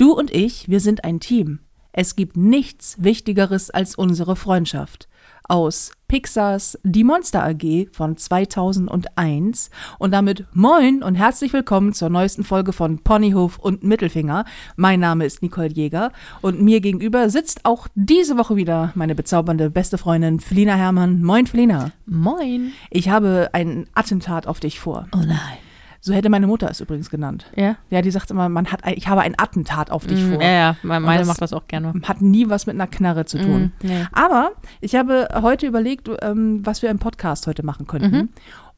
Du und ich, wir sind ein Team. Es gibt nichts Wichtigeres als unsere Freundschaft. Aus Pixars Die Monster AG von 2001 und damit moin und herzlich willkommen zur neuesten Folge von Ponyhof und Mittelfinger. Mein Name ist Nicole Jäger und mir gegenüber sitzt auch diese Woche wieder meine bezaubernde beste Freundin Felina Herrmann. Moin Felina. Moin. Ich habe ein Attentat auf dich vor. Oh nein. So hätte meine Mutter es übrigens genannt. Ja? Ja, die sagt immer, man hat, ich habe ein Attentat auf dich Mm, vor. Ja, ja, meine das- macht das auch gerne. Hat nie was mit einer Knarre zu tun. Mm, nee. Aber ich habe heute überlegt, ähm, was wir im Podcast heute machen könnten. Mhm.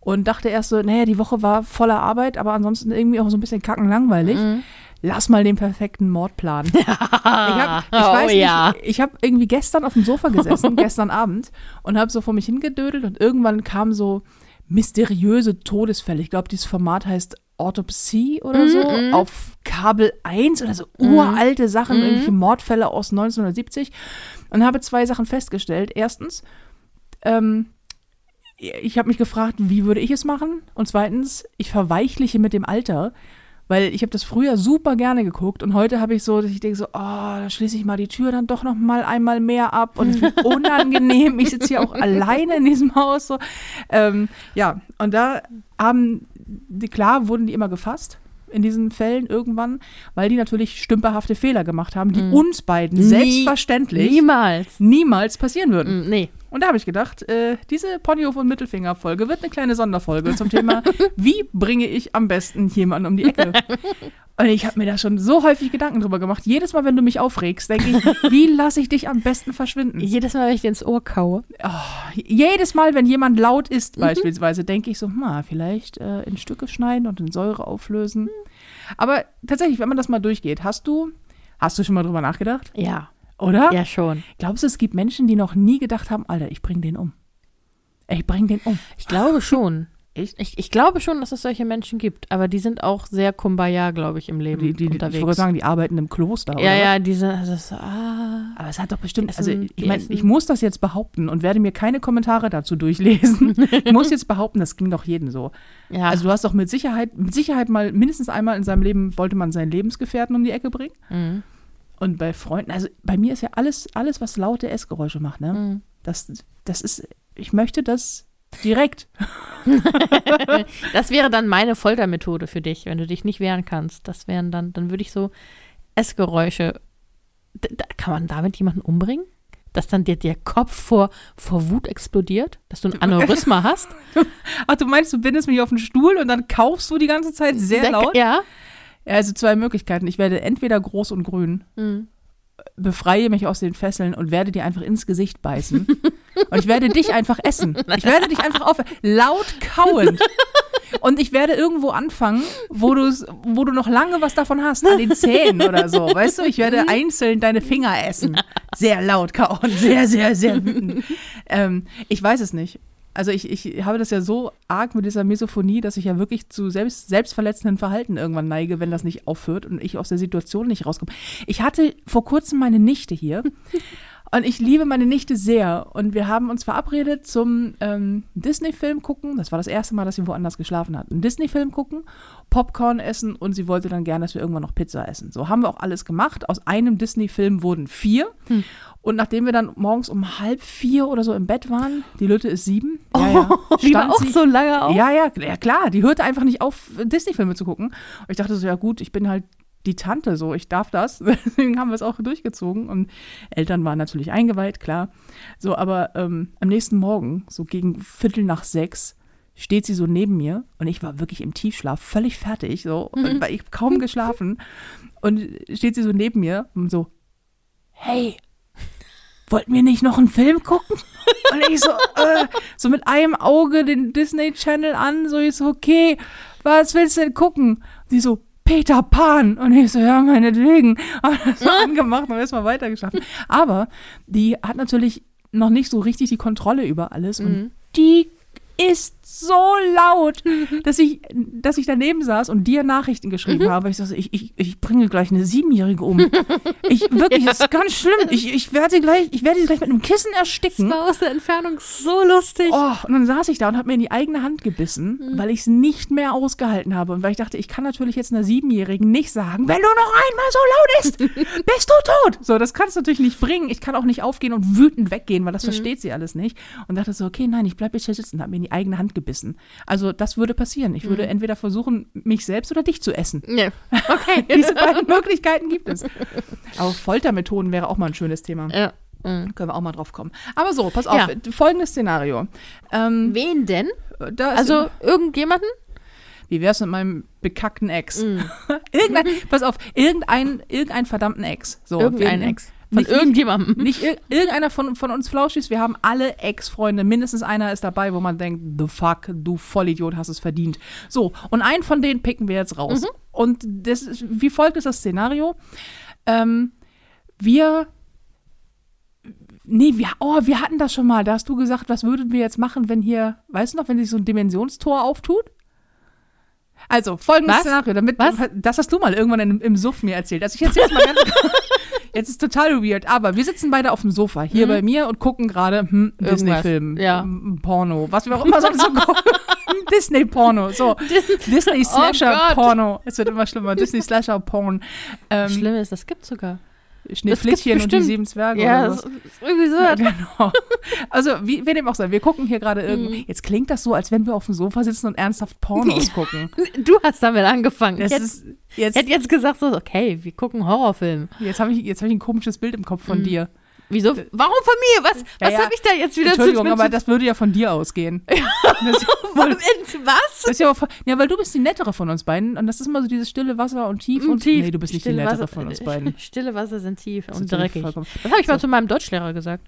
Und dachte erst so, naja, die Woche war voller Arbeit, aber ansonsten irgendwie auch so ein bisschen kackenlangweilig. Mhm. Lass mal den perfekten Mord planen. ich hab, ich oh weiß ja. nicht, ich habe irgendwie gestern auf dem Sofa gesessen, gestern Abend, und habe so vor mich hingedödelt und irgendwann kamen so mysteriöse Todesfälle. Ich glaube, dieses Format heißt Autopsie oder so, Mhm, auf Kabel 1 oder so uralte Sachen, Mhm. irgendwelche Mordfälle aus 1970 und habe zwei Sachen festgestellt. Erstens, ähm, ich habe mich gefragt, wie würde ich es machen? Und zweitens, ich verweichliche mit dem Alter, weil ich habe das früher super gerne geguckt und heute habe ich so, dass ich denke so, oh, da schließe ich mal die Tür dann doch noch mal einmal mehr ab und wie unangenehm. ich sitze hier auch alleine in diesem Haus so. Ähm, ja, und da haben, die, klar wurden die immer gefasst in diesen Fällen irgendwann, weil die natürlich stümperhafte Fehler gemacht haben, die uns beiden Nie- selbstverständlich Niemals. niemals passieren würden. Mm, Nee. Und da habe ich gedacht, äh, diese Ponyhof- und Mittelfinger-Folge wird eine kleine Sonderfolge zum Thema, wie bringe ich am besten jemanden um die Ecke? Und ich habe mir da schon so häufig Gedanken drüber gemacht. Jedes Mal, wenn du mich aufregst, denke ich, wie lasse ich dich am besten verschwinden? Jedes Mal, wenn ich dir ins Ohr kaue. Jedes Mal, wenn jemand laut ist, beispielsweise, denke ich so, hm, vielleicht äh, in Stücke schneiden und in Säure auflösen. Aber tatsächlich, wenn man das mal durchgeht, hast du, hast du schon mal drüber nachgedacht? Ja. Oder? Ja, schon. Glaubst du, es gibt Menschen, die noch nie gedacht haben, Alter, ich bring den um? Ich bring den um. Ich glaube schon. Echt? Ich, ich glaube schon, dass es solche Menschen gibt, aber die sind auch sehr Kumbaya, glaube ich, im Leben Die, die, unterwegs. ich wollte sagen, die arbeiten im Kloster, oder? ja, ja, diese, also so, ah. Aber es hat doch bestimmt, Essen, also ich meine, ich muss das jetzt behaupten und werde mir keine Kommentare dazu durchlesen. ich muss jetzt behaupten, das ging doch jedem so. Ja, Also du hast doch mit Sicherheit, mit Sicherheit mal mindestens einmal in seinem Leben wollte man seinen Lebensgefährten um die Ecke bringen. mhm. Und bei Freunden, also bei mir ist ja alles, alles, was laute Essgeräusche macht, ne? Mhm. Das, das ist, ich möchte das direkt. Das wäre dann meine Foltermethode für dich, wenn du dich nicht wehren kannst. Das wären dann, dann würde ich so Essgeräusche. D da, kann man damit jemanden umbringen? Dass dann dir der Kopf vor, vor Wut explodiert? Dass du ein Aneurysma hast? Ach, du meinst, du bindest mich auf den Stuhl und dann kaufst du die ganze Zeit sehr laut? Ja. Ja, also zwei Möglichkeiten. Ich werde entweder groß und grün, Mhm. befreie mich aus den Fesseln und werde dir einfach ins Gesicht beißen. und ich werde dich einfach essen. Ich werde dich einfach auf laut kauend. Und ich werde irgendwo anfangen, wo, du's, wo du noch lange was davon hast, an den Zähnen oder so. Weißt du, ich werde einzeln deine Finger essen. Sehr laut kauen, sehr, sehr, sehr wütend. Ähm, ich weiß es nicht. Also ich, ich habe das ja so arg mit dieser Misophonie, dass ich ja wirklich zu selbst, selbstverletzenden Verhalten irgendwann neige, wenn das nicht aufhört und ich aus der Situation nicht rauskomme. Ich hatte vor kurzem meine Nichte hier und ich liebe meine Nichte sehr. Und wir haben uns verabredet zum ähm, Disney-Film gucken. Das war das erste Mal, dass sie woanders geschlafen hat. Einen Disney-Film gucken, Popcorn essen und sie wollte dann gerne, dass wir irgendwann noch Pizza essen. So haben wir auch alles gemacht. Aus einem Disney-Film wurden vier. Und nachdem wir dann morgens um halb vier oder so im Bett waren, die Lütte ist sieben. Ja, ja, Die war auch sie- so lange auf. ja, ja, ja, klar. Die hörte einfach nicht auf, Disney-Filme zu gucken. Und ich dachte so, ja gut, ich bin halt die Tante so, ich darf das. Deswegen haben wir es auch durchgezogen. Und Eltern waren natürlich eingeweiht, klar. So, aber ähm, am nächsten Morgen, so gegen Viertel nach sechs, steht sie so neben mir und ich war wirklich im Tiefschlaf, völlig fertig, so, und weil ich kaum geschlafen. Und steht sie so neben mir und so, hey, wollten wir nicht noch einen Film gucken? Und ich so, äh, so mit einem Auge den Disney Channel an, so ich so, okay, was willst du denn gucken? Und sie so, Peter Pan. Und ich so, ja, meinetwegen. Und das war angemacht und erstmal weitergeschlafen. Aber die hat natürlich noch nicht so richtig die Kontrolle über alles. Und die ist so laut, dass ich, dass ich daneben saß und dir Nachrichten geschrieben habe. Ich sagte, ich, ich, ich bringe gleich eine Siebenjährige um. Ich, wirklich, das ist ganz schlimm. Ich, ich werde sie gleich, ich werde sie gleich mit einem Kissen ersticken. war aus der Entfernung so lustig. Oh, und dann saß ich da und habe mir in die eigene Hand gebissen, weil ich es nicht mehr ausgehalten habe. Und weil ich dachte, ich kann natürlich jetzt einer Siebenjährigen nicht sagen, wenn du noch einmal so laut ist, bist du tot. So, das kannst du natürlich nicht bringen. Ich kann auch nicht aufgehen und wütend weggehen, weil das versteht sie alles nicht. Und dachte so, okay, nein, ich bleibe jetzt hier sitzen, habe mir in die eigene Hand gebissen. Also das würde passieren. Ich würde entweder versuchen, mich selbst oder dich zu essen. Nee. Okay. Diese beiden Möglichkeiten gibt es. Aber Foltermethoden wäre auch mal ein schönes Thema. ja. Mhm. Können wir auch mal drauf kommen. Aber so, pass auf, Ja. folgendes Szenario. Ähm, Wen denn? ist Also irgendjemanden? Wie wär's mit meinem bekackten Ex? Mhm. irgendein, pass auf, irgendein, irgendein verdammten Ex. So, Irgendein Ex. Von Nicht, irgendjemandem. nicht ir irgendeiner von, von uns Flauschis, wir haben alle Ex-Freunde. Mindestens einer ist dabei, wo man denkt, the fuck, du Vollidiot, hast es verdient. So, und einen von denen picken wir jetzt raus. Und das ist, wie folgt ist das Szenario? Ähm, wir Nee, wir, oh, wir hatten das schon mal. Da hast du gesagt, was würden wir jetzt machen, wenn hier, weißt du noch, wenn sich so ein Dimensionstor auftut? Also, folgendes Was? Szenario, damit, Was? das hast du mal irgendwann im, im Suff mir erzählt. Also ich erzähl's mal ganz, jetzt ist total weird, aber wir sitzen beide auf dem Sofa, hier bei mir und gucken gerade, hm, Mhm. Disney-Film, ja. m- Porno, was wir auch immer sonst so gucken. Disney-Porno, so. Disney-Slasher-Porno. Es wird immer schlimmer. Disney-Slasher-Porn. Ähm, Schlimm ist, das gibt's sogar. Schneeflittchen und die sieben Zwerge Ja, oder was. irgendwie so. Ja, genau. Also, wie, wie dem auch sei, wir gucken hier gerade Mhm. irgendwie. Jetzt klingt das so, als wenn wir auf dem Sofa sitzen und ernsthaft Pornos gucken. Du hast damit angefangen. Das ich hätte ist jetzt, hätte jetzt gesagt, so, okay, wir gucken Horrorfilm. jetzt habe ich, jetzt hab ich ein komisches Bild im Kopf von Mhm. dir. Wieso? Warum von mir? Was, was ja. habe ich da jetzt wieder Entschuldigung, zu aber das würde ja von dir ausgehen. Das, voll- Was? das ja, ja, weil du bist die nettere von uns beiden und das ist immer so dieses stille Wasser und tief und tief. Nee, du bist nicht die Stille nettere Wasser- von uns beiden. Stille Wasser sind tief und natürlich dreckig. vollkommen- Das habe ich mal So. zu meinem Deutschlehrer gesagt.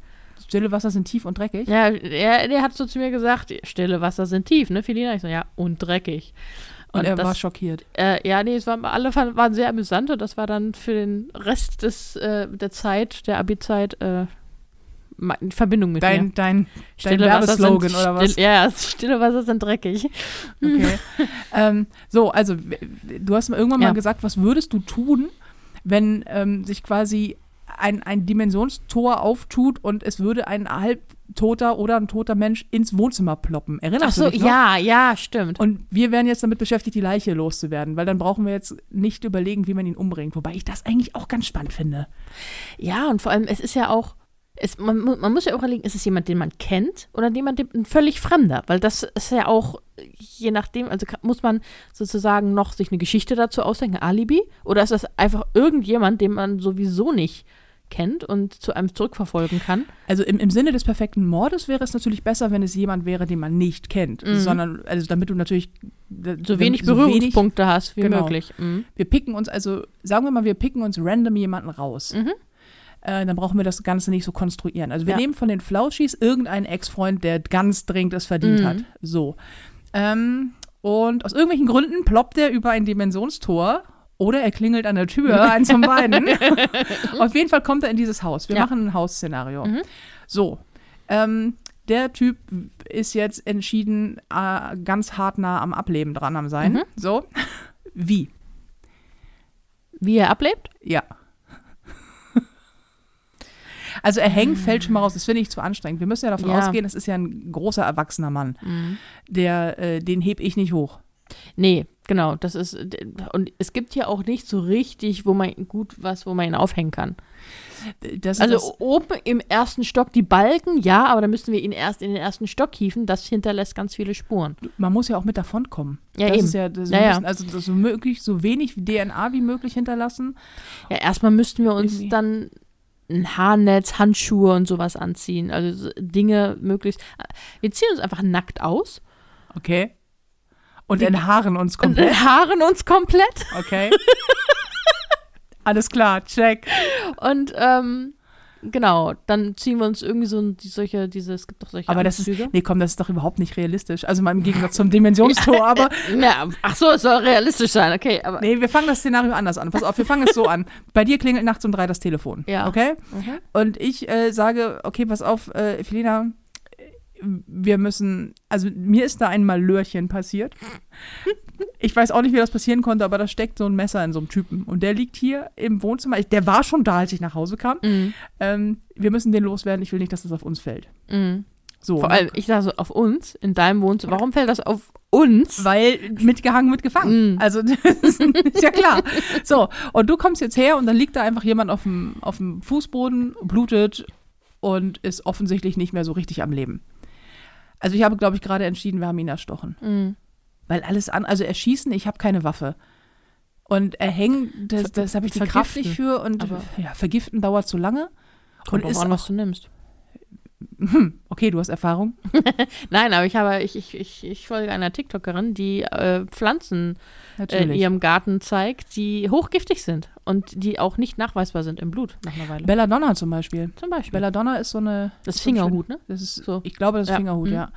Stille Wasser sind tief und dreckig. Ja, er, der hat so zu mir gesagt, stille Wasser sind tief, ne, Felina? Ich so, ja, und dreckig. Und, er das, war schockiert. Äh, ja, nee, es waren, alle fanden- waren sehr amüsant und das war dann für den Rest des, äh, der Zeit, der Abi-Zeit, äh, Verbindung mit mir. Dein, dein, dein Stille Wasser Werbeslogan sind oder was? Still, ja, stille Wasser sind dreckig. Okay. ähm, so, also du hast mir irgendwann Ja. mal gesagt, was würdest du tun, wenn ähm, sich quasi ein, ein Dimensionstor auftut und es würde ein halbtoter oder ein toter Mensch ins Wohnzimmer ploppen. Erinnerst so, du dich noch? ja, ja, stimmt. Und wir wären jetzt damit beschäftigt, die Leiche loszuwerden, weil dann brauchen wir jetzt nicht überlegen, wie man ihn umbringt. Wobei ich das eigentlich auch ganz spannend finde. Ja, und vor allem, es ist ja auch, es, man, man muss ja auch überlegen, ist es jemand, den man kennt oder jemand, den- ein völlig Fremder? Weil das ist ja auch, je nachdem, also muss man sozusagen noch sich eine Geschichte dazu ausdenken, ein Alibi? Oder ist das einfach irgendjemand, den man sowieso nicht kennt und zu einem zurückverfolgen kann? Also im, im Sinne des perfekten Mordes wäre es natürlich besser, wenn es jemand wäre, den man nicht kennt. Mhm. Sondern, also damit du natürlich So wenig so wenig Berührungspunkte hast wie Genau. möglich. Mhm. Wir picken uns, also sagen wir mal, wir picken uns random jemanden raus. Mhm. Äh, dann brauchen wir das Ganze nicht so konstruieren. Also wir Ja. nehmen von den Flauschis irgendeinen Ex-Freund, der ganz dringend es verdient Mhm. hat. So. Ähm, und aus irgendwelchen Gründen ploppt er über ein Dimensionstor oder er klingelt an der Tür, eins von beiden. Auf jeden Fall kommt er in dieses Haus. Wir Ja. machen ein Hausszenario. Mhm. So. Ähm, der Typ ist jetzt entschieden äh, ganz hart nah am Ableben dran am sein. Mhm. So. Wie? Wie er ablebt? Ja. Also er hängt, fällt schon mal raus. Das finde ich zu anstrengend. Wir müssen ja davon Ja. ausgehen, es ist ja ein großer erwachsener Mann. Der, äh, den heb ich nicht hoch. Nee, genau, das ist, und es gibt hier auch nicht so richtig, wo man gut was, wo man ihn aufhängen kann. Das, Also das, oben im ersten Stock die Balken, ja, aber da müssen wir ihn erst in den ersten Stock hieven. Das hinterlässt ganz viele Spuren. man muss ja auch mit davon kommen. Ja, das eben. Ist ja, das Ja, wir ja. müssen also so möglich, so wenig DNA wie möglich hinterlassen. Ja, erstmal müssten wir uns Irgendwie. dann ein Haarnetz, Handschuhe und sowas anziehen. Also so Dinge möglichst. Wir ziehen uns einfach nackt aus Okay. Und Wie- enthaaren uns komplett. haaren uns komplett. Okay. Alles klar, check. Und ähm, genau, dann ziehen wir uns irgendwie so die, solche, diese, es gibt doch solche Aber das ist, nee, komm, das ist doch überhaupt nicht realistisch. Also mal im Gegensatz zum Dimensionstor, aber Ja, ach so, es soll realistisch sein, okay, aber Nee, wir fangen das Szenario anders an. Pass auf, wir fangen es so an. Bei dir klingelt nachts um drei das Telefon. Ja. Okay? Mhm. Und ich äh, sage, okay, pass auf, äh, Felina, wir müssen, also mir ist da ein Malörchen passiert. Ich weiß auch nicht, wie das passieren konnte, aber da steckt so ein Messer in so einem Typen. Und der liegt hier im Wohnzimmer. Ich- Der war schon da, als ich nach Hause kam. Mhm. Ähm, wir müssen den loswerden. Ich will nicht, dass das auf uns fällt. Mhm. So. Vor allem, ich sage so, auf uns, in deinem Wohnzimmer. Warum fällt das auf uns? Weil mitgehangen, mitgefangen. Mm. Also das ist, ist ja klar. So, und du kommst jetzt her und dann liegt da einfach jemand auf dem, auf dem Fußboden, blutet und ist offensichtlich nicht mehr so richtig am Leben. Also ich habe, glaube ich, gerade entschieden, wir haben ihn erstochen. Mhm. Weil alles an, also erschießen, ich habe keine Waffe. Und erhängen, das, das habe ich die Kraft nicht für. Und Aber- ja, vergiften dauert zu lange. Kommt Und ist an, was du nimmst. Okay, du hast Erfahrung. Nein, aber ich habe, ich, ich, ich, ich folge einer TikTokerin, die äh, Pflanzen äh, in ihrem Garten zeigt, die hochgiftig sind und die auch nicht nachweisbar sind im Blut nach einer Weile. Belladonna zum Beispiel. Zum Beispiel. Belladonna ist so eine. das ein Fingerhut, ne? Das ist, So. ich glaube, das ist Ja. Fingerhut, Mhm. ja.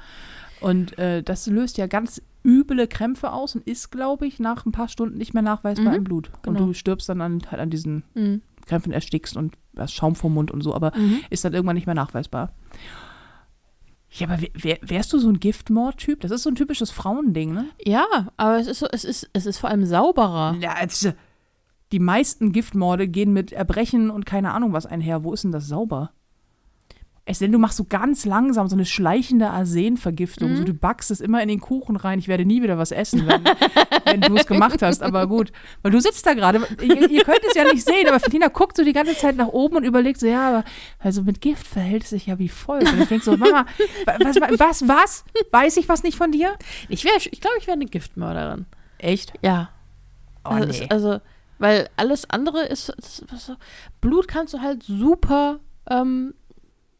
Und äh, das löst ja ganz üble Krämpfe aus und ist, glaube ich, nach ein paar Stunden nicht mehr nachweisbar Mhm, im Blut. genau. Und du stirbst dann an, halt an diesen Mhm. Krämpfen, erstickst und Schaum vom Mund und so, aber Mhm. ist dann irgendwann nicht mehr nachweisbar. Ja, aber wär, wär, wärst du so ein Giftmord-Typ? Das ist so ein typisches Frauending, ne? Ja, aber es ist so, es ist, es ist vor allem sauberer. Ja, als, die meisten Giftmorde gehen mit Erbrechen und keine Ahnung was einher. Wo ist denn das sauber? Es denn, du machst so ganz langsam so eine schleichende Arsenvergiftung. Mhm. So, du backst es immer in den Kuchen rein. Ich werde nie wieder was essen, wenn, wenn du es gemacht hast. Aber gut, weil du sitzt da gerade. Ihr, ihr könnt es ja nicht sehen, aber Ferdina guckt so die ganze Zeit nach oben und überlegt so, ja, aber also mit Gift verhält es sich ja wie folgt. Und ich denke so, Mama, was, was, was? Weiß ich was nicht von dir? Ich wäre, ich glaube, ich wäre eine Giftmörderin. Echt? Ja. Oh, also, nee. es- also, weil alles andere ist, ist, ist Blut kannst du halt super ähm,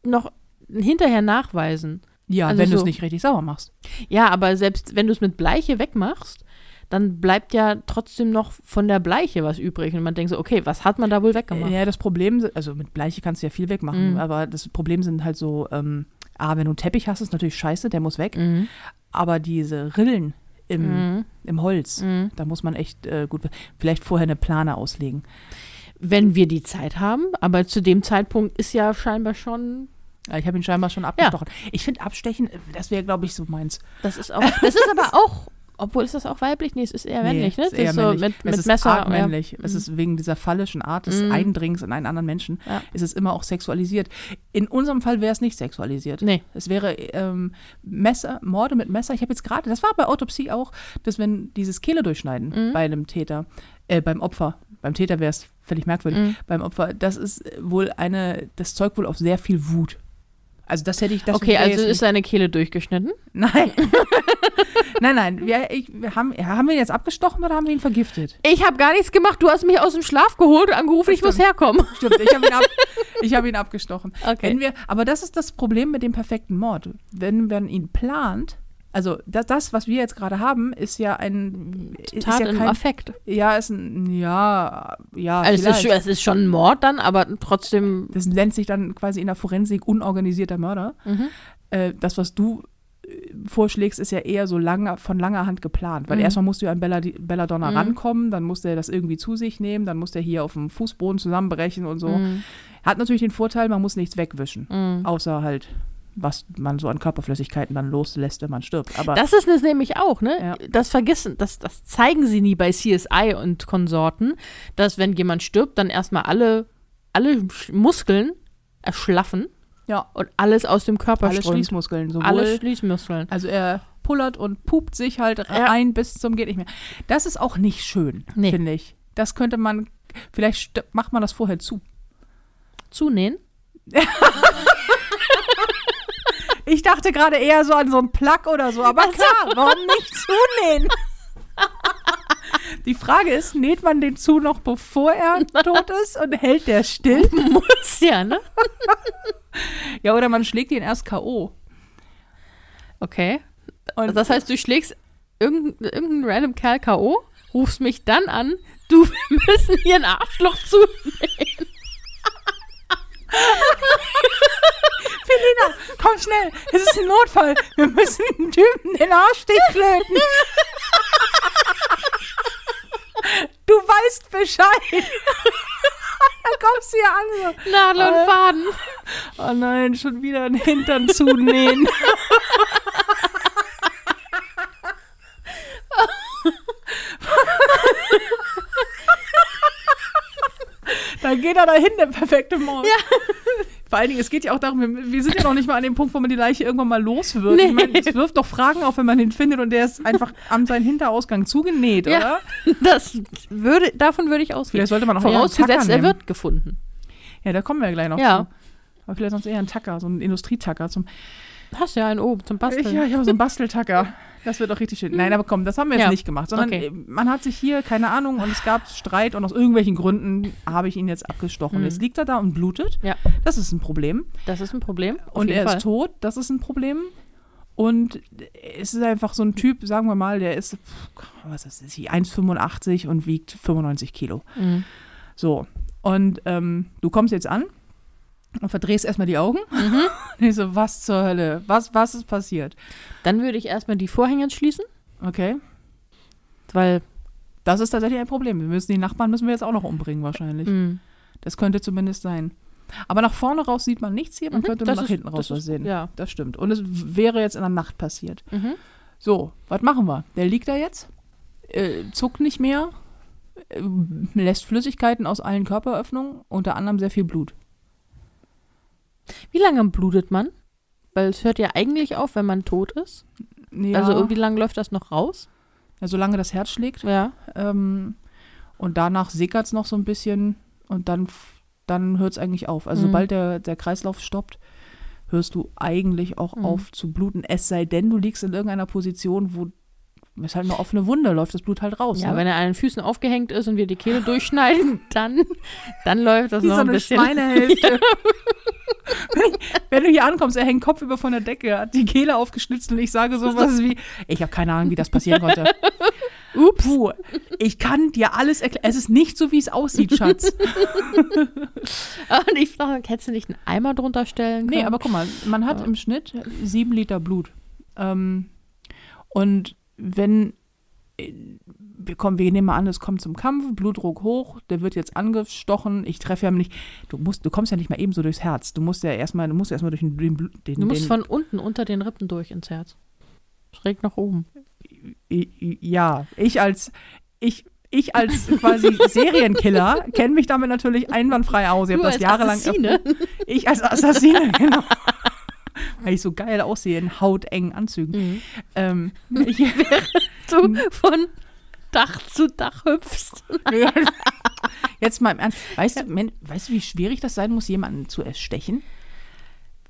noch hinterher nachweisen. Ja, also wenn du es so. nicht richtig sauber machst. Ja, aber selbst wenn du es mit Bleiche wegmachst, dann bleibt ja trotzdem noch von der Bleiche was übrig. Und man denkt so, okay, was hat man da wohl weggemacht? Ja, das Problem, also mit Bleiche kannst du ja viel wegmachen, Mhm. aber das Problem sind halt so, ähm, ah, wenn du einen Teppich hast, ist natürlich scheiße, der muss weg. Mhm. Aber diese Rillen im, Mhm. im Holz, Mhm. da muss man echt äh, gut, vielleicht vorher eine Plane auslegen. Wenn wir die Zeit haben, aber zu dem Zeitpunkt ist ja scheinbar schon, Ja, Ich habe ihn scheinbar schon abgestochen. Ich finde Abstechen, das wäre, glaube ich, so meins. das ist auch, das ist aber auch, obwohl ist das auch weiblich? Nee, es ist eher männlich, Nee, ne? ist eher so männlich. mit, es mit ist Messer. arg ja. männlich. Es Mhm. ist wegen dieser phallischen Art des Mhm. Eindringens in einen anderen Menschen, Ja. ist es immer auch sexualisiert. In unserem Fall wäre es nicht sexualisiert. Nee. Es wäre ähm, Messer, Morde mit Messer. Ich habe jetzt gerade, das war bei Autopsie auch, dass wenn dieses Kehle durchschneiden Mhm. bei einem Täter, äh, beim Opfer, beim Täter wäre es völlig merkwürdig, Mhm. beim Opfer, das ist wohl eine, das zeugt wohl auf sehr viel Wut. Also das hätte ich, das Okay, also ist seine Kehle durchgeschnitten? nein, nein, nein, wir, ich, wir haben, haben wir ihn jetzt abgestochen oder haben wir ihn vergiftet? Ich habe gar nichts gemacht. Du hast mich aus dem Schlaf geholt und angerufen, ich muss herkommen. Stimmt, ich habe ihn, ab, ich hab ihn abgestochen. Okay. Wenn wir, aber das ist das Problem mit dem perfekten Mord. Wenn man ihn plant, also das, das was wir jetzt gerade haben, ist ja ein ist Tat ja im kein, Affekt. ja, ist ein, ja, ja, Also es, ist, es ist schon ein Mord dann, aber trotzdem. das nennt sich dann quasi in der Forensik unorganisierter Mörder. Mhm. Äh, das, was du äh, vorschlägst, ist ja eher so lange, von langer Hand geplant. Weil Mhm. erstmal musst du ja an Bella, Belladonna Mhm. rankommen, dann muss der das irgendwie zu sich nehmen, dann muss der hier auf dem Fußboden zusammenbrechen und so. Mhm. Hat natürlich den Vorteil, man muss nichts wegwischen. Mhm. Außer halt, was man so an Körperflüssigkeiten dann loslässt, wenn man stirbt. Aber Das ist es nämlich auch, ne? Ja. Das vergessen, das, das zeigen sie nie bei CSI und Konsorten, dass wenn jemand stirbt, dann erstmal alle, alle Muskeln erschlaffen ja, und alles aus dem Körper alle strömt. Schließmuskeln. Sowohl, Alle Schließmuskeln. also er pullert und pupt sich halt Ja. rein bis zum geht nicht mehr. Das ist auch nicht schön, Nee. finde ich. Das könnte man, vielleicht macht man das vorher zu. Zunähen? Ich dachte gerade eher so an so einen Plug oder so, aber klar, warum nicht zunähen? Die Frage ist, näht man den zu noch bevor er tot ist und hält der still? Muss ja, ne? Ja, oder man schlägt ihn erst K.O. Okay. Und Das heißt, du schlägst irgendeinen irgendein random Kerl K.O., rufst mich dann an, du, wir müssen hier ein Arschloch zunähen. Felina, komm schnell. Es ist ein Notfall. Wir müssen dem Typen den Arsch flöten. Du weißt Bescheid. Da kommst du ja an. So. Nadel und äh, Faden. Oh nein, schon wieder den Hintern zunähen. Dann geht er dahin, der perfekte Mord. Ja. Vor allen Dingen, es geht ja auch darum, wir, sind ja noch nicht mal an dem Punkt, wo man die Leiche irgendwann mal los wird. Nee. Ich meine, es wirft doch Fragen auf, wenn man ihn findet und der ist einfach an seinen Hinterausgang zugenäht, Ja. oder? Das würde, davon würde ich ausgehen. Vielleicht sollte man auch Vorausgesetzt, er wird gefunden. Ja, da kommen wir ja gleich noch Ja. zu. Aber vielleicht sonst eher ein Tacker, so ein Industrietacker. Zum, Hast ja einen oben zum ich, Basteln. ja, ich habe so einen Basteltacker. Das wird doch richtig schön. Nein, aber komm, das haben wir jetzt Ja. nicht gemacht, sondern Okay. äh, man hat sich hier, keine Ahnung, und es gab Streit und aus irgendwelchen Gründen habe ich ihn jetzt abgestochen. Mhm. Jetzt liegt er da und blutet. Ja. Das ist ein Problem. Das ist ein Problem. Und er Fall. ist tot, das ist ein Problem. Und es ist einfach so ein Typ, sagen wir mal, der ist, was ist das, 1,85 und wiegt 95 Kilo. Mhm. So. Und ähm, du kommst jetzt an und verdrehst erstmal die Augen. Mhm. Und ich so, was zur Hölle? Was, was ist passiert? Dann würde ich erstmal die Vorhänge schließen, Okay. weil Das ist tatsächlich ein Problem. Wir müssen die Nachbarn müssen wir jetzt auch noch umbringen wahrscheinlich. mh, Das könnte zumindest sein. Aber nach vorne raus sieht man nichts hier, man Mhm, könnte nur nach ist- hinten raus was sehen. ja. Das stimmt. Und es wäre jetzt in der Nacht passiert. mhm. So, was machen wir? Der liegt da jetzt, äh, zuckt nicht mehr, äh, lässt Flüssigkeiten aus allen Körperöffnungen, unter anderem sehr viel Blut. Wie lange blutet man? Weil es hört ja eigentlich auf, wenn man tot ist. Ja, Also irgendwie lang läuft das noch raus. ja, solange das Herz schlägt. Ja. Ähm, und danach sickert es noch so ein bisschen und dann, dann hört es eigentlich auf. Also Mhm. sobald der, der Kreislauf stoppt, hörst du eigentlich auch Mhm. auf zu bluten. Es sei denn, du liegst in irgendeiner Position, wo es halt eine offene Wunde, läuft das Blut halt raus. Ja, ne? wenn er an den Füßen aufgehängt ist und wir die Kehle durchschneiden, dann, dann läuft das Wie noch so ein eine bisschen. Schweinehälfte. wenn, wenn du hier ankommst, er hängt kopfüber von der Decke, hat die Kehle aufgeschnitzt und ich sage sowas wie, ich habe keine Ahnung, wie das passieren konnte. Ups. Puh, ich kann dir alles erklären. Es ist nicht so, wie es aussieht, Schatz. Und ich frage, hättest du nicht einen Eimer drunter stellen können? Nee, aber guck mal, man hat Ja. im Schnitt sieben Liter Blut. Ähm, und wenn äh, wir kommen, wir nehmen mal an, es kommt zum Kampf, Blutdruck hoch, der wird jetzt angestochen. Ich treffe ja nicht, du musst, du kommst ja nicht mal eben so durchs Herz. Du musst ja erstmal, du musst erstmal durch den, den, den, Du musst den von unten unter den Rippen durch ins Herz. Schräg nach oben. Ja, ich als ich ich als quasi Serienkiller kenne mich damit natürlich einwandfrei aus. Ich habe das als jahrelang Assassine. Ich als Assassine, genau. Weil ich so geil aussehe in hautengen Anzügen. Mhm. Ähm, ich, Du von Dach zu Dach hüpfst. jetzt mal im Ernst. Weißt du, Men, weißt du, wie schwierig das sein muss, jemanden zu erstechen?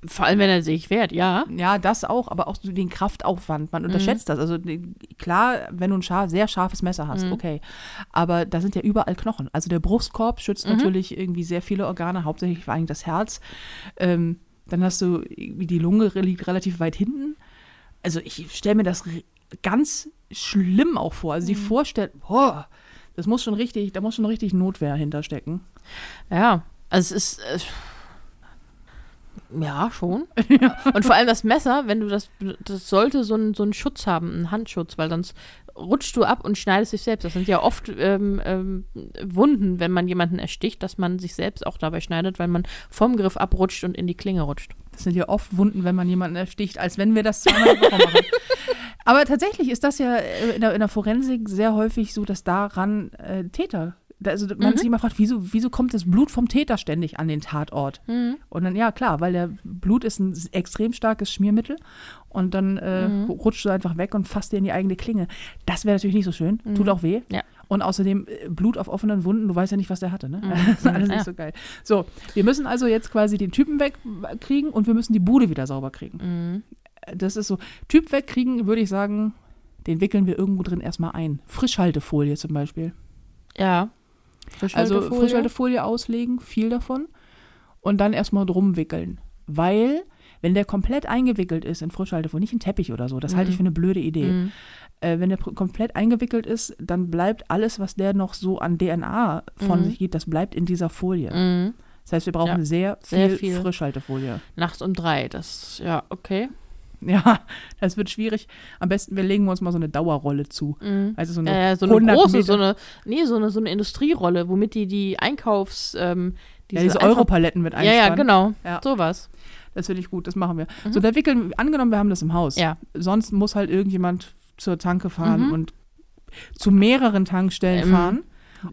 Vor allem, wenn er sich wehrt, ja. Ja, das auch, aber auch so den Kraftaufwand. Man unterschätzt das. Also klar, wenn du ein scharf, sehr scharfes Messer hast, Mhm. okay. Aber da sind ja überall Knochen. Also der Brustkorb schützt Mhm. natürlich irgendwie sehr viele Organe, hauptsächlich vor allem das Herz. Ähm, dann hast du irgendwie die Lunge liegt relativ weit hinten. Also ich stelle mir das ganz schlimm auch vor. Also die Mhm. Vorstellung, boah, das muss schon richtig, da muss schon richtig Notwehr hinterstecken. Ja, also es ist. Äh, ja, schon. Und vor allem das Messer, wenn du das, das sollte so einen, so einen Schutz haben, einen Handschutz, weil sonst rutschst du ab und schneidest dich selbst. Das sind ja oft ähm, ähm, Wunden, wenn man jemanden ersticht, dass man sich selbst auch dabei schneidet, weil man vom Griff abrutscht und in die Klinge rutscht. Das sind ja oft Wunden, wenn man jemanden ersticht, als wenn wir das zweimal machen. Aber tatsächlich ist das ja äh, in der, in der Forensik sehr häufig so, dass daran äh, Täter, also man Mhm. sich immer fragt, wieso, wieso kommt das Blut vom Täter ständig an den Tatort? Und dann, ja klar, weil der Blut ist ein extrem starkes Schmiermittel und dann äh, Mhm. rutscht du einfach weg und fasst dir in die eigene Klinge. Das wäre natürlich nicht so schön, tut auch weh. Mhm. Ja. Und außerdem äh, Blut auf offenen Wunden, du weißt ja nicht, was der hatte, ne? Mhm. Das ist alles Ja. nicht so geil. So, wir müssen also jetzt quasi den Typen wegkriegen und wir müssen die Bude wieder sauber kriegen. Mhm. Das ist so, Typ wegkriegen, würde ich sagen, den wickeln wir irgendwo drin erstmal ein. Frischhaltefolie zum Beispiel. Ja. Also Frischhaltefolie. Frischhaltefolie auslegen, viel davon. Und dann erstmal drum wickeln. Weil, wenn der komplett eingewickelt ist in Frischhaltefolie, nicht in Teppich oder so, das halte ich für eine blöde Idee. Mhm. Äh, wenn der komplett eingewickelt ist, dann bleibt alles, was der noch so an DNA von Mhm. sich gibt, das bleibt in dieser Folie. Mhm. Das heißt, wir brauchen Ja, sehr, sehr viel, viel. Frischhaltefolie. Nachts um drei. Das, ja, okay. Ja, das wird schwierig. Am besten, wir legen uns mal so eine Dauerrolle zu. Mhm. Also so eine, Äh, so eine 100 große, Meter- so eine, nee, so eine, so eine Industrierolle, womit die die Einkaufs, ähm, ja, diese Europaletten mit Ja, einspannen. ja, genau. Ja. Sowas. Das finde ich gut, das machen wir. So, da wickeln, angenommen, wir haben das im Haus. Mhm. Ja. Sonst muss halt irgendjemand zur Tanke fahren Mhm. und zu mehreren Tankstellen Ähm, fahren,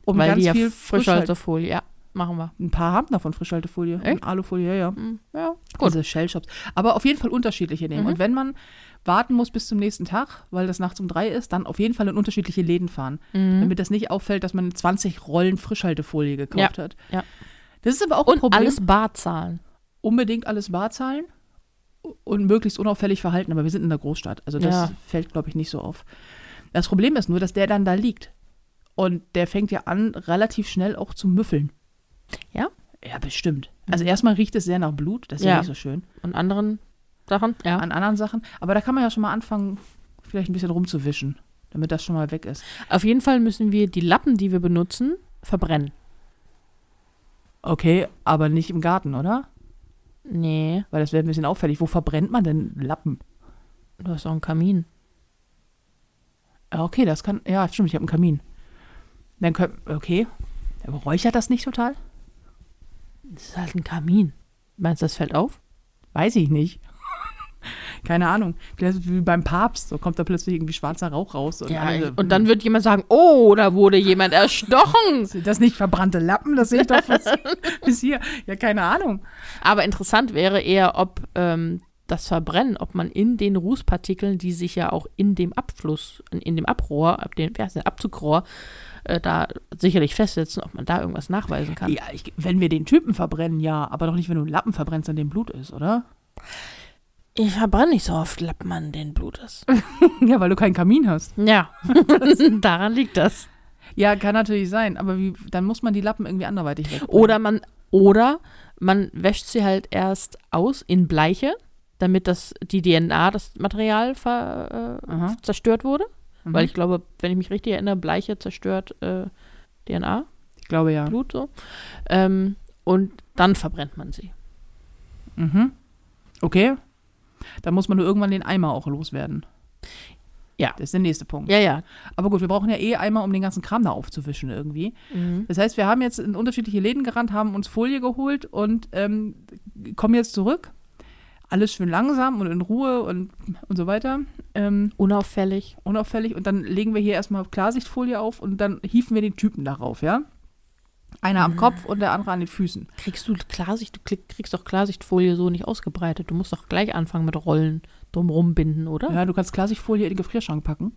um Weil ganz die ja viel Frischhaltefolie, ja. Machen wir. Ein paar haben davon Frischhaltefolie. Echt? Alufolie, ja, ja. Hm, Ja, gut. Diese Shellshops. Aber auf jeden Fall unterschiedliche nehmen. Mhm. Und wenn man warten muss bis zum nächsten Tag, weil das nachts um drei ist, dann auf jeden Fall in unterschiedliche Läden fahren. Mhm. Damit das nicht auffällt, dass man 20 Rollen Frischhaltefolie gekauft hat. ja. Das ist aber auch ein Und Problem. alles bar zahlen. Unbedingt alles bar zahlen und möglichst unauffällig verhalten. Aber wir sind in der Großstadt. Also das Ja. fällt, glaube ich, nicht so auf. Das Problem ist nur, dass der dann da liegt. Und der fängt ja an, relativ schnell auch zu müffeln. Ja? Ja, bestimmt. Also erstmal riecht es sehr nach Blut, das ist ja, Ja. nicht so schön. Und anderen Sachen? Ja. An anderen Sachen. Aber da kann man ja schon mal anfangen, vielleicht ein bisschen rumzuwischen, damit das schon mal weg ist. Auf jeden Fall müssen wir die Lappen, die wir benutzen, verbrennen. Okay, aber nicht im Garten, oder? Nee, Weil das wäre ein bisschen auffällig. Wo verbrennt man denn Lappen? du hast auch einen Kamin. Ja, okay, das kann. Ja, stimmt, ich habe einen Kamin. Dann können. Okay. Aber räuchert das nicht total? Das ist halt ein Kamin. Meinst du, das fällt auf? Weiß ich nicht. Keine Ahnung. Vielleicht wie beim Papst. So kommt da plötzlich irgendwie schwarzer Rauch raus. Und, alle so, und dann wird jemand sagen, oh, da wurde jemand erstochen. Sind das nicht verbrannte Lappen? Das sehe ich doch bis, bis hier. Ja, keine Ahnung. Aber interessant wäre eher, ob ähm, das Verbrennen, ob man in den Rußpartikeln, die sich ja auch in dem Abfluss, in, dem Abrohr, ab dem, wie heißt der, Abzugrohr, äh, da sicherlich festsetzen, ob man da irgendwas nachweisen kann. Ja, ich, wenn wir den Typen verbrennen, ja. Aber doch nicht, wenn du einen Lappen verbrennst, an dem Blut ist, oder? Ich verbrenne nicht so oft Lappen an den Blutes. ja, weil du keinen Kamin hast. Ja, daran liegt das. Ja, kann natürlich sein. Aber wie, dann muss man die Lappen irgendwie anderweitig weg. Oder man, oder man wäscht sie halt erst aus in Bleiche, damit das, die DNA, das Material ver, äh, zerstört wurde. Mhm. Weil ich glaube, wenn ich mich richtig erinnere, Bleiche zerstört äh, DNA, Ich glaube ja. Blut so. Ähm, und dann verbrennt man sie. Mhm. Okay. Dann muss man nur irgendwann den Eimer auch loswerden. Ja. Das ist der nächste Punkt. Ja, ja. Aber gut, wir brauchen ja eh Eimer, um den ganzen Kram da aufzuwischen irgendwie. Mhm. Das heißt, wir haben jetzt in unterschiedliche Läden gerannt, haben uns Folie geholt und ähm, kommen jetzt zurück. Alles schön langsam und in Ruhe und, und so weiter. Ähm, Unauffällig. unauffällig. Und dann legen wir hier erstmal Klarsichtfolie auf und dann hieven wir den Typen darauf, ja? Einer am Kopf und der andere an den Füßen. Kriegst du Klarsicht, du krieg- kriegst doch Klarsichtfolie so nicht ausgebreitet. Du musst doch gleich anfangen mit Rollen drumrum binden, oder? Ja, du kannst Klarsichtfolie in den Gefrierschrank packen.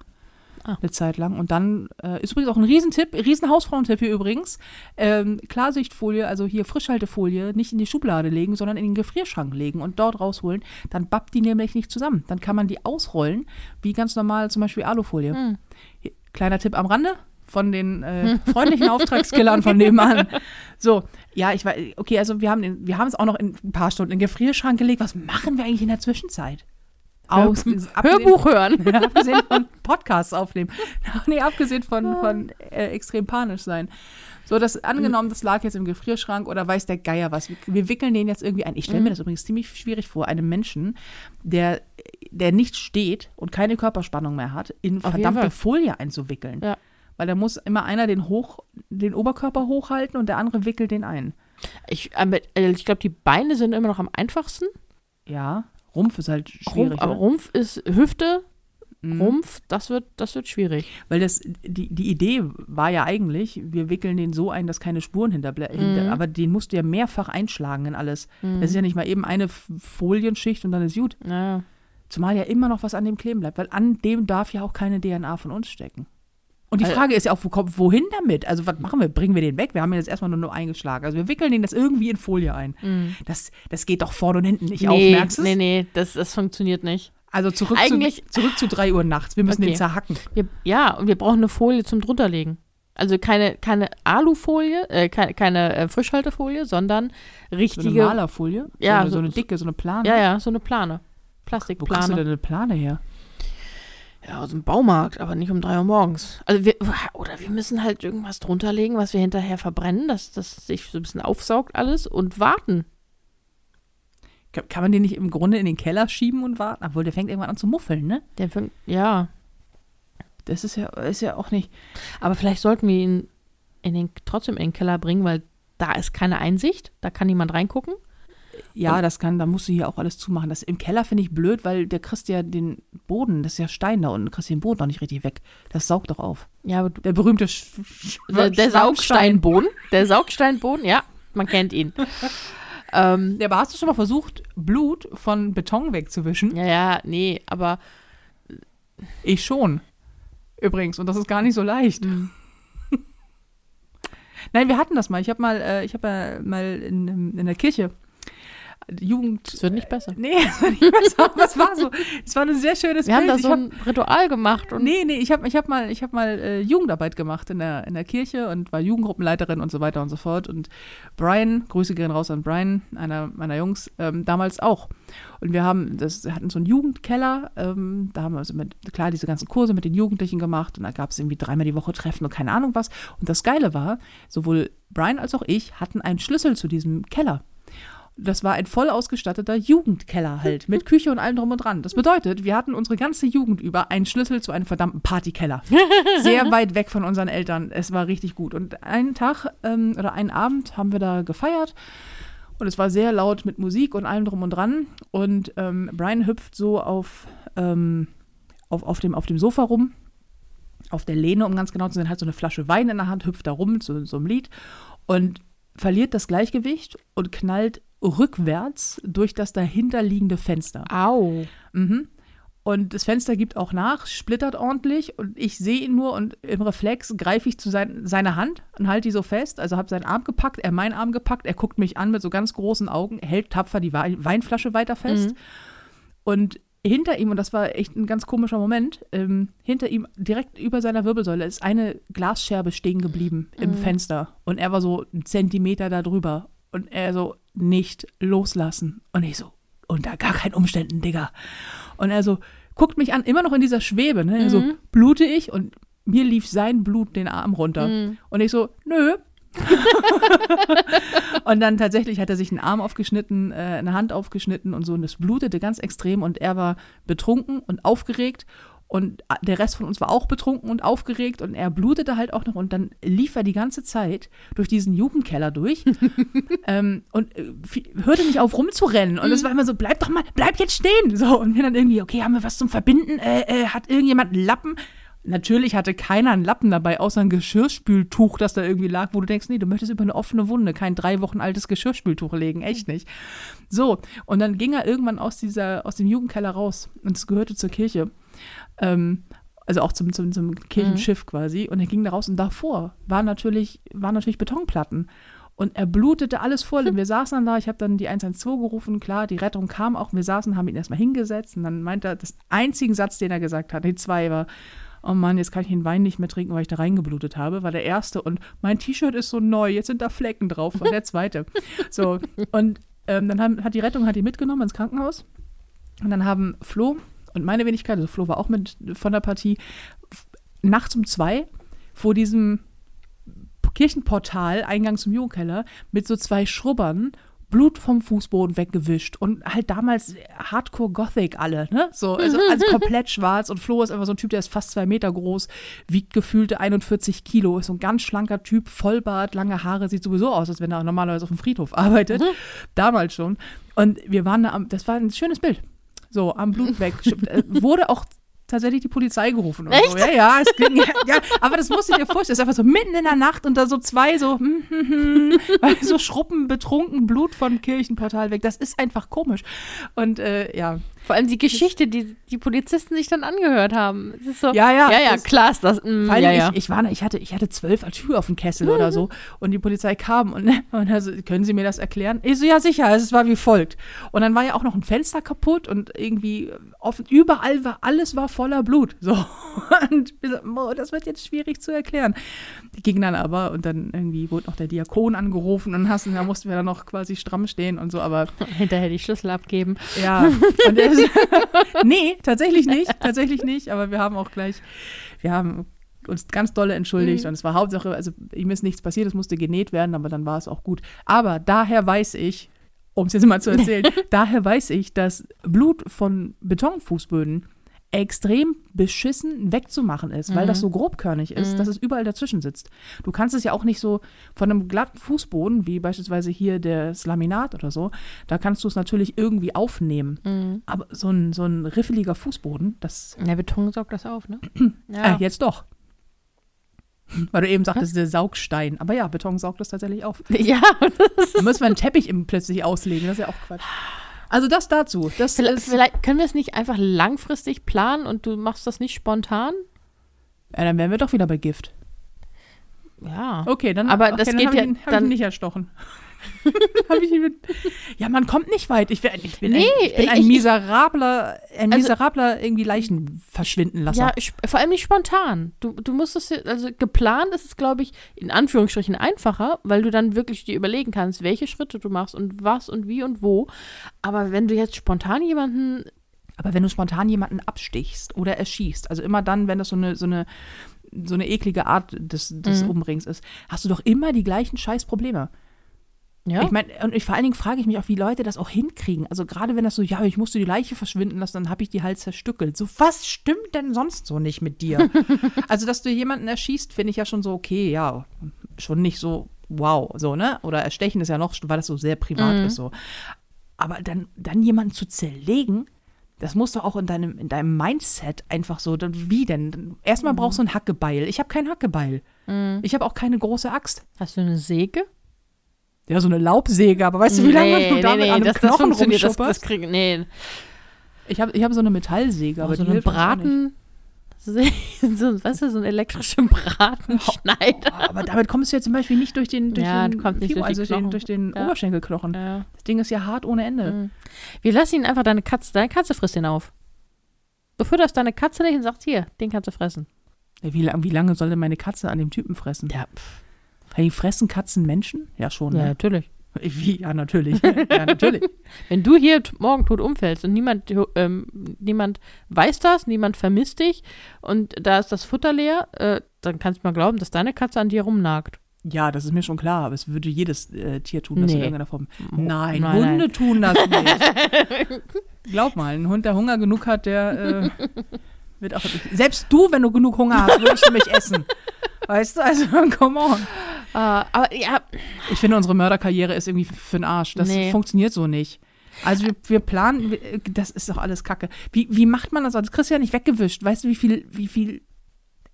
Ah. Eine Zeit lang. Und dann äh, ist übrigens auch ein Riesentipp, Riesenhausfrauentipp hier übrigens. Ähm, Klarsichtfolie, also hier Frischhaltefolie, nicht in die Schublade legen, sondern in den Gefrierschrank legen und dort rausholen. Dann bappt die nämlich nicht zusammen. Dann kann man die ausrollen, wie ganz normal zum Beispiel Alufolie. Hm. Hier, Kleiner Tipp am Rande von den äh, freundlichen Auftragskillern von nebenan. So, ja, ich weiß, okay, also wir haben, den, wir haben es auch noch in ein paar Stunden in den Gefrierschrank gelegt. Was machen wir eigentlich in der Zwischenzeit? Aus, Hörbuch hören. abgesehen von Podcasts aufnehmen. nee, abgesehen von, von äh, extrem panisch sein. So, das angenommen, das lag jetzt im Gefrierschrank oder weiß der Geier was. Wir, wir wickeln den jetzt irgendwie ein. Ich stelle mir das übrigens ziemlich schwierig vor, einem Menschen, der, der nicht steht und keine Körperspannung mehr hat, in Auf verdammte. Folie einzuwickeln. Ja. Weil da muss immer einer den, hoch, den Oberkörper hochhalten und der andere wickelt den ein. Ich, aber, äh, ich glaube, die Beine sind immer noch am einfachsten. Ja, Rumpf ist halt Rumpf, schwierig. aber oder? Rumpf ist Hüfte, Mhm. Rumpf, das wird, das wird schwierig. Weil das, die, die Idee war ja eigentlich, wir wickeln den so ein, dass keine Spuren hinterble hinter, Mhm. aber den musst du ja mehrfach einschlagen in alles. Das ist ja nicht mal eben eine Folienschicht und dann ist gut. Ja. Zumal ja immer noch was an dem kleben bleibt, weil an dem darf ja auch keine DNA von uns stecken. Und die Also- Frage ist ja auch, wo kommt, wohin damit? Also was machen wir? Bringen wir den weg? Wir haben ihn jetzt erstmal nur, nur eingeschlagen. Also wir wickeln den jetzt irgendwie in Folie ein. Das, das geht doch vorne und hinten nicht auf, Nee, merkst du? nee, nee, das, das funktioniert nicht. Also zurück, Eigentlich- zu, zurück zu 3 Uhr nachts. Wir müssen Okay. den zerhacken. Wir, ja, und wir brauchen eine Folie zum drunterlegen. Also keine, keine Alufolie, äh, keine, keine äh, Frischhaltefolie, sondern So eine richtige. Malerfolie? Ja, so, eine, so so- eine dicke, so eine Plane? ja, ja, so eine Plane. Wo kriegst du Plastikplane. denn eine Plane her? Ja, aus dem Baumarkt, aber nicht um drei Uhr morgens. Also wir, oder wir müssen halt irgendwas drunterlegen, was wir hinterher verbrennen, dass das sich so ein bisschen aufsaugt alles und warten. Kann, kann man den nicht im Grunde in den Keller schieben und warten? Obwohl, der fängt irgendwann an zu muffeln, ne? Der fängt, ja, Das ist ja, ist ja auch nicht. aber vielleicht sollten wir ihn in den, trotzdem in den Keller bringen, weil da ist keine Einsicht, da kann niemand reingucken. Ja, das kann, da musst du hier auch alles zumachen. Das im Keller finde ich blöd, weil der kriegst ja den Boden, das ist ja Stein da unten, du kriegst den Boden noch nicht richtig weg. Das saugt doch auf. Ja, aber du, Der berühmte Sch Sch der, der Saugsteinboden. Der Saugsteinboden, ja, man kennt ihn. ähm, Ja, aber hast du schon mal versucht, Blut von Beton wegzuwischen? ja, ja, nee, aber Ich schon. Übrigens, und das ist gar nicht so leicht. Mhm. Nein, wir hatten das mal. Ich habe mal, äh, ich habe äh, mal in, in der Kirche Jugend. es wird nicht besser. Nee, es war nicht besser, aber es war so. Es war ein sehr schönes Wir haben Bild. da Ich so hab- ein Ritual gemacht und Nee, nee, ich habe ich hab mal, ich hab mal äh, Jugendarbeit gemacht in der, in der Kirche und war Jugendgruppenleiterin und so weiter und so fort. Und Brian, Grüße gehen raus an Brian, einer meiner Jungs, ähm, damals auch. Und wir haben, das hatten so einen Jugendkeller, ähm, da haben wir also mit, klar diese ganzen Kurse mit den Jugendlichen gemacht und da gab es irgendwie dreimal die Woche Treffen und keine Ahnung was. Und das Geile war, sowohl Brian als auch ich hatten einen Schlüssel zu diesem Keller. Das war ein voll ausgestatteter Jugendkeller halt, mit Küche und allem drum und dran. Das bedeutet, wir hatten unsere ganze Jugend über einen Schlüssel zu einem verdammten Partykeller. Sehr weit weg von unseren Eltern. Es war richtig gut. Und einen Tag ähm, oder einen Abend haben wir da gefeiert. Und es war sehr laut mit Musik und allem drum und dran. Und ähm, Brian hüpft so auf, ähm, auf, auf, dem, auf dem Sofa rum, auf der Lehne, um ganz genau zu sein, hat so eine Flasche Wein in der Hand, hüpft da rum zu so einem Lied und verliert das Gleichgewicht und knallt rückwärts durch das dahinterliegende Fenster. Au. Mhm. Und das Fenster gibt auch nach, splittert ordentlich und ich sehe ihn nur und im Reflex greife ich zu sein, seiner Hand und halte die so fest. Also habe seinen Arm gepackt, er meinen Arm gepackt, er guckt mich an mit so ganz großen Augen, hält tapfer die Wei- Weinflasche weiter fest. Und hinter ihm, und das war echt ein ganz komischer Moment, ähm, hinter ihm, direkt über seiner Wirbelsäule, ist eine Glasscherbe stehen geblieben im Fenster. Und er war so einen Zentimeter da drüber. Und er so, nicht loslassen. Und ich so, unter gar keinen Umständen, Digga. Und er so, guckt mich an, immer noch in dieser Schwebe, ne? Er so, blute ich? Und mir lief sein Blut den Arm runter. Und ich so, nö. und dann tatsächlich hat er sich einen Arm aufgeschnitten, äh, eine Hand aufgeschnitten und so. Und es blutete ganz extrem. Und er war betrunken und aufgeregt. Und der Rest von uns war auch betrunken und aufgeregt. Und er blutete halt auch noch. Und dann lief er die ganze Zeit durch diesen Jugendkeller durch. ähm, und äh, hörte nicht auf rumzurennen. Und es war immer so, bleib doch mal, bleib jetzt stehen. So, und wir dann irgendwie, okay, haben wir was zum Verbinden? Äh, äh, hat irgendjemand einen Lappen? Natürlich hatte keiner einen Lappen dabei, außer ein Geschirrspültuch, das da irgendwie lag, wo du denkst, nee, du möchtest über eine offene Wunde kein drei Wochen altes Geschirrspültuch legen, echt nicht. So, und dann ging er irgendwann aus, dieser, aus dem Jugendkeller raus und es gehörte zur Kirche. Ähm, also auch zum, zum, zum Kirchenschiff quasi. Und er ging da raus und davor waren natürlich, waren natürlich Betonplatten. Und er blutete alles voll. Und wir saßen dann da. Ich habe dann die 112 gerufen. Klar, die Rettung kam auch. Wir saßen, haben ihn erstmal hingesetzt. Und dann meinte er, das einzigen Satz, den er gesagt hat, die zwei war, oh Mann, jetzt kann ich den Wein nicht mehr trinken, weil ich da reingeblutet habe, war der erste. Und mein T-Shirt ist so neu, jetzt sind da Flecken drauf. War der zweite. So, und ähm, dann haben, hat die Rettung hat die mitgenommen ins Krankenhaus. Und dann haben Flo und meine Wenigkeit, also Flo war auch mit von der Partie, nachts um zwei vor diesem Kirchenportal, Eingang zum Jugendkeller, mit so zwei Schrubbern Blut vom Fußboden weggewischt und halt damals Hardcore Gothic alle, ne? So, also, also komplett schwarz und Flo ist einfach so ein Typ, der ist fast zwei Meter groß, wiegt gefühlte 41 Kilo, ist so ein ganz schlanker Typ, Vollbart, lange Haare, sieht sowieso aus, als wenn er normalerweise auf dem Friedhof arbeitet. Damals schon. Und wir waren da am, das war ein schönes Bild. So, am Blut weg. Äh, Wurde auch tatsächlich die Polizei gerufen und so. Ja, ja, ging, ja, aber das musst du dir vorstellen. Es ist einfach so mitten in der Nacht und da so zwei so, hm, hm, hm, so Schruppen betrunken Blut vom Kirchenportal weg. Das ist einfach komisch. Und äh, ja, Vor allem die Geschichte, die die Polizisten sich dann angehört haben. Es ist so, Ja, ja, Ja, ja, das- klar ist das. mm, ja, ja. ich, ich, war, ich, hatte, ich hatte zwölf Atü auf dem Kessel oder so und die Polizei kam und, und also, können Sie mir das erklären? Ich so, ja sicher, es war wie folgt. Und dann war ja auch noch ein Fenster kaputt und irgendwie offen, überall war, alles war voller Blut. So. Und so, "Mo, das wird jetzt schwierig zu erklären. Die gingen dann aber und dann irgendwie wurde noch der Diakon angerufen und hast, da mussten wir dann noch quasi stramm stehen und so, aber Hinterher die Schlüssel abgeben. ja, und er ist, nee, tatsächlich nicht, tatsächlich nicht, aber wir haben auch gleich, wir haben uns ganz dolle entschuldigt und es war Hauptsache, also ihm ist nichts passiert, es musste genäht werden, aber dann war es auch gut. Aber daher weiß ich, um es jetzt mal zu erzählen, daher weiß ich, dass Blut von Betonfußböden extrem beschissen wegzumachen ist, weil das so grobkörnig ist, dass es überall dazwischen sitzt. Du kannst es ja auch nicht so von einem glatten Fußboden, wie beispielsweise hier das Laminat oder so, da kannst du es natürlich irgendwie aufnehmen. Aber so ein, so ein riffeliger Fußboden, das Der Beton saugt das auf, ne? äh, jetzt doch. Weil du eben sagtest, der Saugstein. Aber ja, Beton saugt das tatsächlich auf. ja, Da müssen wir einen Teppich plötzlich auslegen. Das ist ja auch Quatsch. Also das dazu. Das vielleicht, vielleicht können wir es nicht einfach langfristig planen und du machst das nicht spontan? ja, dann wären wir doch wieder bei Gift. Ja. Okay, dann, Aber okay, das dann geht hab ich ja ihn, ich ihn nicht erstochen. hab ich mit, ja, man kommt nicht weit. Ich, wär, ich bin Nee, ein, ich bin ein ich- miserabler, ein Also- miserabler irgendwie Leichen verschwinden lassen. Ja, vor allem nicht spontan. Du, du musst es, also geplant ist es, glaube ich, in Anführungsstrichen einfacher, weil du dann wirklich dir überlegen kannst, welche Schritte du machst und was und wie und wo. Aber wenn du jetzt spontan jemanden, Aber wenn du spontan jemanden abstichst oder erschießt, also immer dann, wenn das so eine, so eine, so eine eklige Art des, des Mhm. Umbringens ist, hast du doch immer die gleichen scheiß Probleme. Ja, Ich meine, und ich, vor allen Dingen frage ich mich auch, wie Leute das auch hinkriegen. Also gerade wenn das so, ja, ich musste die Leiche verschwinden lassen, dann habe ich die halt zerstückelt. So, was stimmt denn sonst so nicht mit dir? also, dass du jemanden erschießt, finde ich ja schon so, okay, ja, schon nicht so, wow, so, ne? Oder erstechen ist ja noch, weil das so sehr privat Mhm. ist, so. Aber dann, dann jemanden zu zerlegen, das muss doch auch in deinem, in deinem Mindset einfach so, dann, wie denn? Erstmal brauchst du ein Hackebeil. Ich habe kein Hackebeil. Mhm. Ich habe auch keine große Axt. hast du eine Säge? Ja, so eine Laubsäge, aber weißt du, wie lange du damit an einem das, das Knochen funktioniert. Das, das rumschupperst? krieg, nee, Ich habe ich hab so eine Metallsäge, aber aber so nicht. Braten, so, weißt du, so einen elektrischen Bratenschneider. Oh, aber damit kommst du ja zum Beispiel nicht durch den, durch Ja, den Fibro, durch also den, durch den Ja. Oberschenkelknochen. Ja. Das Ding ist ja hart ohne Ende. Mhm. Wir lassen ihn einfach deine Katze, deine Katze frisst ihn auf. Du fütterst deine Katze nicht und sagst, hier, den kannst du fressen. Wie, wie lange soll denn meine Katze an dem Typen fressen? Ja, Hey, fressen Katzen Menschen? Ja, schon. ja Ne? natürlich. Wie? Ja, natürlich. ja, natürlich. Wenn du hier morgen tot umfällst und niemand, ähm, niemand weiß das, niemand vermisst dich und da ist das Futter leer, äh, dann kannst du mal glauben, dass deine Katze an dir rumnagt. Ja, das ist mir schon klar, aber es würde jedes äh, Tier tun, das in Nee. irgendeiner Form. Nein, nein, Hunde nein. tun das nicht. Glaub mal, ein Hund, der Hunger genug hat, der äh, wird auch. Selbst du, wenn du genug Hunger hast, würdest du mich essen. Weißt du, also, come on. Äh, aber ja, Ich finde, unsere Mörderkarriere ist irgendwie für den Arsch. Das Nee. funktioniert so nicht. Also wir, wir planen, das ist doch alles Kacke. Wie, wie macht man das? Das kriegst du ja nicht weggewischt. Weißt du, wie viel, wie viel,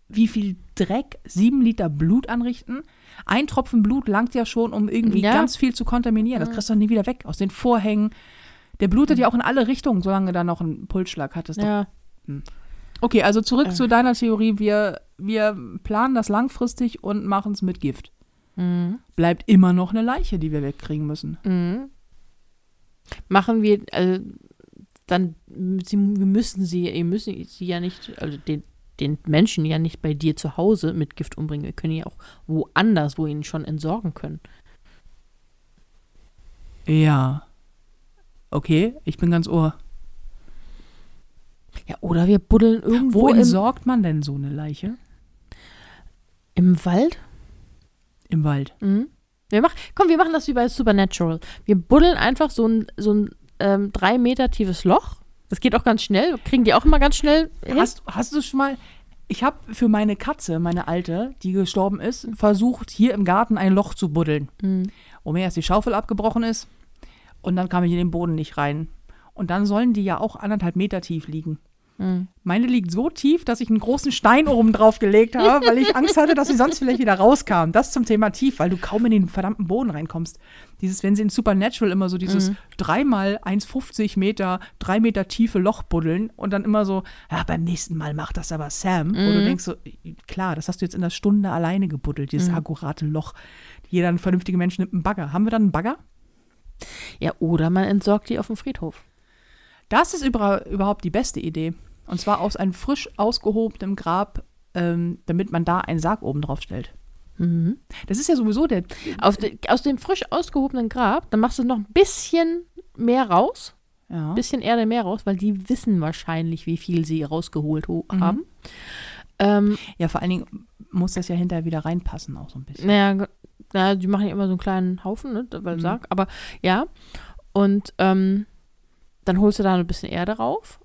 wie viel Dreck sieben Liter Blut anrichten? Ein Tropfen Blut langt ja schon, um irgendwie Ja. ganz viel zu kontaminieren. Das kriegst du doch nie wieder weg aus den Vorhängen. Der blutet ja auch in alle Richtungen, solange da noch ein Pulsschlag hat. Das ist doch ja. Okay, also zurück Äh. zu deiner Theorie. Wir, wir planen das langfristig und machen es mit Gift. Mhm. Bleibt immer noch eine Leiche, die wir wegkriegen müssen. Mhm. Machen wir, also dann, sie, wir müssen sie, ihr müssen sie ja nicht, also den, den Menschen ja nicht bei dir zu Hause mit Gift umbringen. Wir können ja auch woanders, wo wir ihn schon entsorgen können. Ja. Okay, ich bin ganz ohr. Ja, oder wir buddeln irgendwo Wo entsorgt man denn so eine Leiche? im Wald. Im Wald. Mhm. Wir mach, komm, wir machen das wie bei Supernatural. Wir buddeln einfach so ein, so ein ähm, drei Meter tiefes Loch. Das geht auch ganz schnell. Kriegen die auch immer ganz schnell hin. Hast, hast du schon mal. Ich habe für meine Katze, meine alte, die gestorben ist, versucht, hier im Garten ein Loch zu buddeln. Mhm. Wo mir erst die Schaufel abgebrochen ist und dann kam ich in den Boden nicht rein. Und dann sollen die ja auch anderthalb Meter tief liegen. Mhm. Meine liegt so tief, dass ich einen großen Stein oben drauf gelegt habe, weil ich Angst hatte, dass sie sonst vielleicht wieder rauskam. Das zum Thema tief, weil du kaum in den verdammten Boden reinkommst. Dieses, wenn sie in Supernatural immer so dieses dreimal 1,50 Meter, drei Meter tiefe Loch buddeln und dann immer so, ja, beim nächsten Mal macht das aber Sam. Wo du denkst so, klar, das hast du jetzt in einer Stunde alleine gebuddelt, dieses akkurate Loch. Jeder vernünftige Mensch nimmt einen Bagger. Haben wir dann einen Bagger? Ja, oder man entsorgt die auf dem Friedhof. Das ist überha- überhaupt die beste Idee. Und zwar aus einem frisch ausgehobenen Grab, ähm, damit man da einen Sarg oben drauf stellt. Mhm. Das ist ja sowieso der. De, aus dem frisch ausgehobenen Grab, dann machst du noch ein bisschen mehr raus, Ja. ein bisschen Erde mehr raus, weil die wissen wahrscheinlich, wie viel sie rausgeholt ho- Mhm. haben. Ähm, ja, vor allen Dingen muss das ja hinterher wieder reinpassen, auch so ein bisschen. naja, naja, die machen ja immer so einen kleinen Haufen, ne, weil Mhm. Sarg, aber ja. Und ähm, dann holst du da ein bisschen Erde rauf,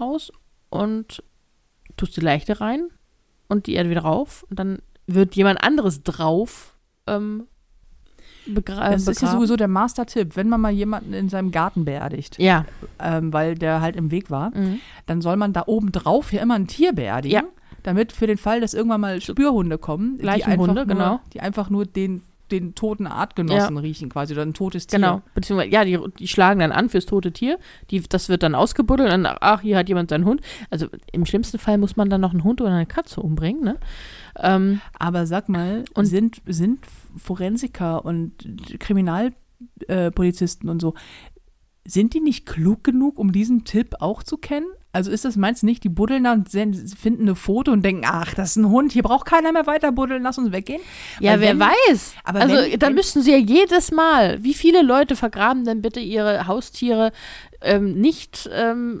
raus und tust die Leichte rein und die Erde wieder rauf und dann wird jemand anderes drauf ähm, begra Das ist ja begraben. sowieso der Master-Tipp, wenn man mal jemanden in seinem Garten beerdigt, Ja. ähm, weil der halt im Weg war, Mhm. dann soll man da oben drauf ja immer ein Tier beerdigen, Ja. damit für den Fall, dass irgendwann mal Spürhunde kommen, die einfach, Leichenhunde, nur, genau. die einfach nur den, den toten Artgenossen riechen quasi oder ein totes Tier. Genau. Beziehungsweise, ja, die, die schlagen dann an fürs tote Tier. Die, das wird dann ausgebuddelt und dann, ach, hier hat jemand seinen Hund. Also im schlimmsten Fall muss man dann noch einen Hund oder eine Katze umbringen, ne? Ähm, Aber sag mal, Und- sind, sind Forensiker und Kriminalpolizisten äh, und so, sind die nicht klug genug, um diesen Tipp auch zu kennen? Also ist das, meinst du nicht, die buddeln da und finden eine Foto und denken, ach, das ist ein Hund, hier braucht keiner mehr weiter buddeln, lass uns weggehen? ja, Weil wer wenn- weiß. aber also wenn- da wenn- müssten sie ja jedes Mal, wie viele Leute vergraben denn bitte ihre Haustiere ähm, nicht ähm,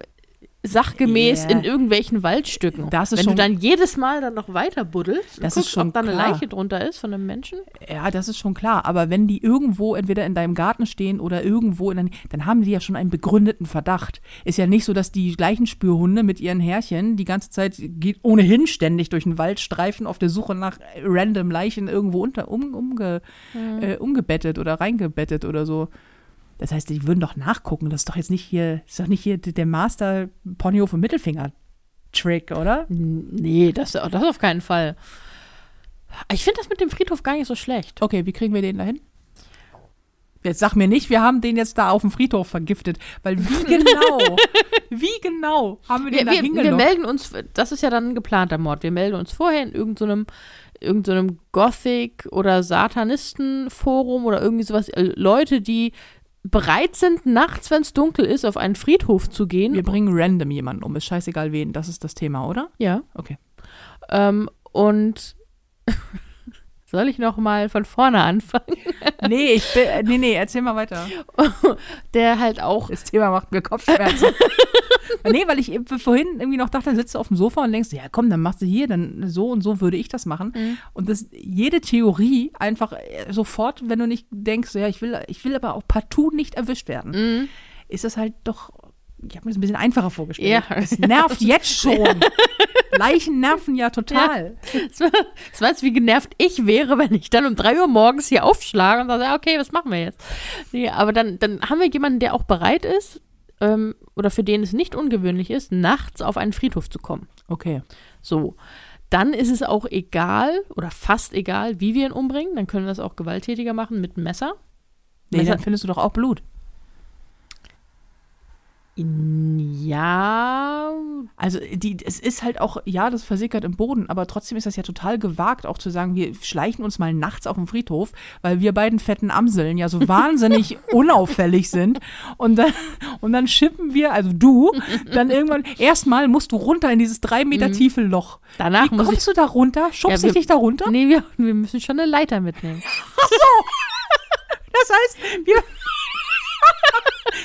sachgemäß Yeah. in irgendwelchen Waldstücken? Das ist Wenn schon- du dann jedes Mal dann noch weiter buddelst Das ist guckst, schon ob da eine klar. Leiche drunter ist von einem Menschen. Ja, das ist schon klar. Aber wenn die irgendwo entweder in deinem Garten stehen oder irgendwo in dann haben die ja schon einen begründeten Verdacht. Ist ja nicht so, dass die gleichen Spürhunde mit ihren Härchen die ganze Zeit geht ohnehin ständig durch den Wald streifen auf der Suche nach random Leichen irgendwo unter, um, umge, äh, umgebettet oder reingebettet oder so. Das heißt, die würden doch nachgucken. Das ist doch jetzt nicht hier, ist doch nicht hier der Master Ponyhof und Mittelfinger Trick, oder? Nee, das, das auf keinen Fall. Ich finde das mit dem Friedhof gar nicht so schlecht. Okay, wie kriegen wir den dahin? Jetzt sag mir nicht, wir haben den jetzt da auf dem Friedhof vergiftet, weil wie genau, wie genau haben wir Wir, den da wir, wir hingelockt? melden uns, das ist ja dann ein geplanter Mord. Wir melden uns vorher in irgendeinem irgendeinem Gothic- oder Satanistenforum oder irgendwie sowas. äh, Leute, die bereit sind, nachts, wenn es dunkel ist, auf einen Friedhof zu gehen. Wir bringen random jemanden um, ist scheißegal wen, das ist das Thema, oder? ja. Okay. Ähm, und soll ich noch mal von vorne anfangen? Nee, ich bin, äh, nee, nee, erzähl mal weiter. Der halt auch Das Thema macht mir Kopfschmerzen. nee, weil ich vorhin irgendwie noch dachte, dann sitzt du auf dem Sofa und denkst, ja komm, dann machst du hier, dann so und so würde ich das machen. Mhm. Und das, jede Theorie einfach äh, sofort, wenn du nicht denkst, ja, ich will, ich will aber auch partout nicht erwischt werden, Mhm. ist das halt doch, ich habe mir das ein bisschen einfacher vorgestellt. Ja. Es nervt jetzt schon. Leichen nerven ja total. Das war jetzt, wie genervt ich wäre, wenn ich dann um 3 Uhr morgens hier aufschlage und sage, ja, okay, was machen wir jetzt? Nee, aber dann, dann haben wir jemanden, der auch bereit ist, ähm, oder für den es nicht ungewöhnlich ist, nachts auf einen Friedhof zu kommen. Okay. So. Dann ist es auch egal oder fast egal, wie wir ihn umbringen. Dann können wir das auch gewalttätiger machen mit einem Messer. Nee, Messer- dann findest du doch auch Blut. Ja, Also die, es ist halt auch, ja, das versickert im Boden, aber trotzdem ist das ja total gewagt, auch zu sagen, wir schleichen uns mal nachts auf den Friedhof, weil wir beiden fetten Amseln ja so wahnsinnig unauffällig sind. Und dann, und dann schippen wir, also du, dann irgendwann, erstmal musst du runter in dieses drei Meter tiefe Loch. danach Wie kommst du da runter? Schubst Ja, wir- dich da runter? Nee, wir, wir müssen schon eine Leiter mitnehmen. Das heißt, wir.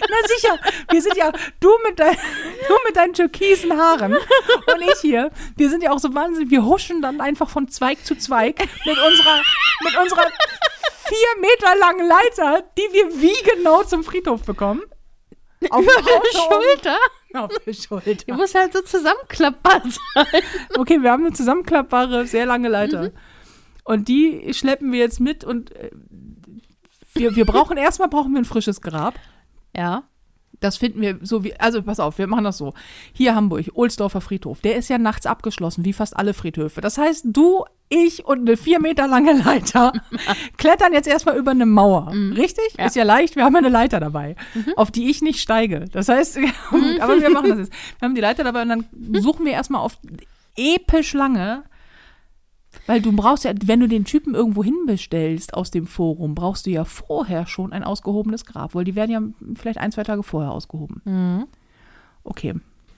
Na sicher, wir sind ja, du mit, dein, du mit deinen türkisen Haaren und ich hier, wir sind ja auch so wahnsinnig, wir huschen dann einfach von Zweig zu Zweig mit unserer, mit unserer vier Meter langen Leiter, die wir wie genau zum Friedhof bekommen. Auf der Schulter. Auf der Die Schulter. muss halt so zusammenklappbar sein. Okay, wir haben eine zusammenklappbare, sehr lange Leiter. Und die schleppen wir jetzt mit und äh, wir, wir brauchen, erstmal brauchen wir ein frisches Grab. Ja. Das finden wir so wie, also pass auf, wir machen das so. Hier Hamburg, Ohlsdorfer Friedhof, der ist ja nachts abgeschlossen, wie fast alle Friedhöfe. Das heißt, du, ich und eine vier Meter lange Leiter klettern jetzt erstmal über eine Mauer. Richtig? Ja. Ist ja leicht, wir haben ja eine Leiter dabei, auf die ich nicht steige. Das heißt, aber wir machen das jetzt. Wir haben die Leiter dabei und dann suchen wir erstmal auf episch lange weil du brauchst ja, wenn du den Typen irgendwo hinbestellst aus dem Forum, brauchst du ja vorher schon ein ausgehobenes Grab, weil die werden ja vielleicht ein, zwei Tage vorher ausgehoben. Mhm. Okay.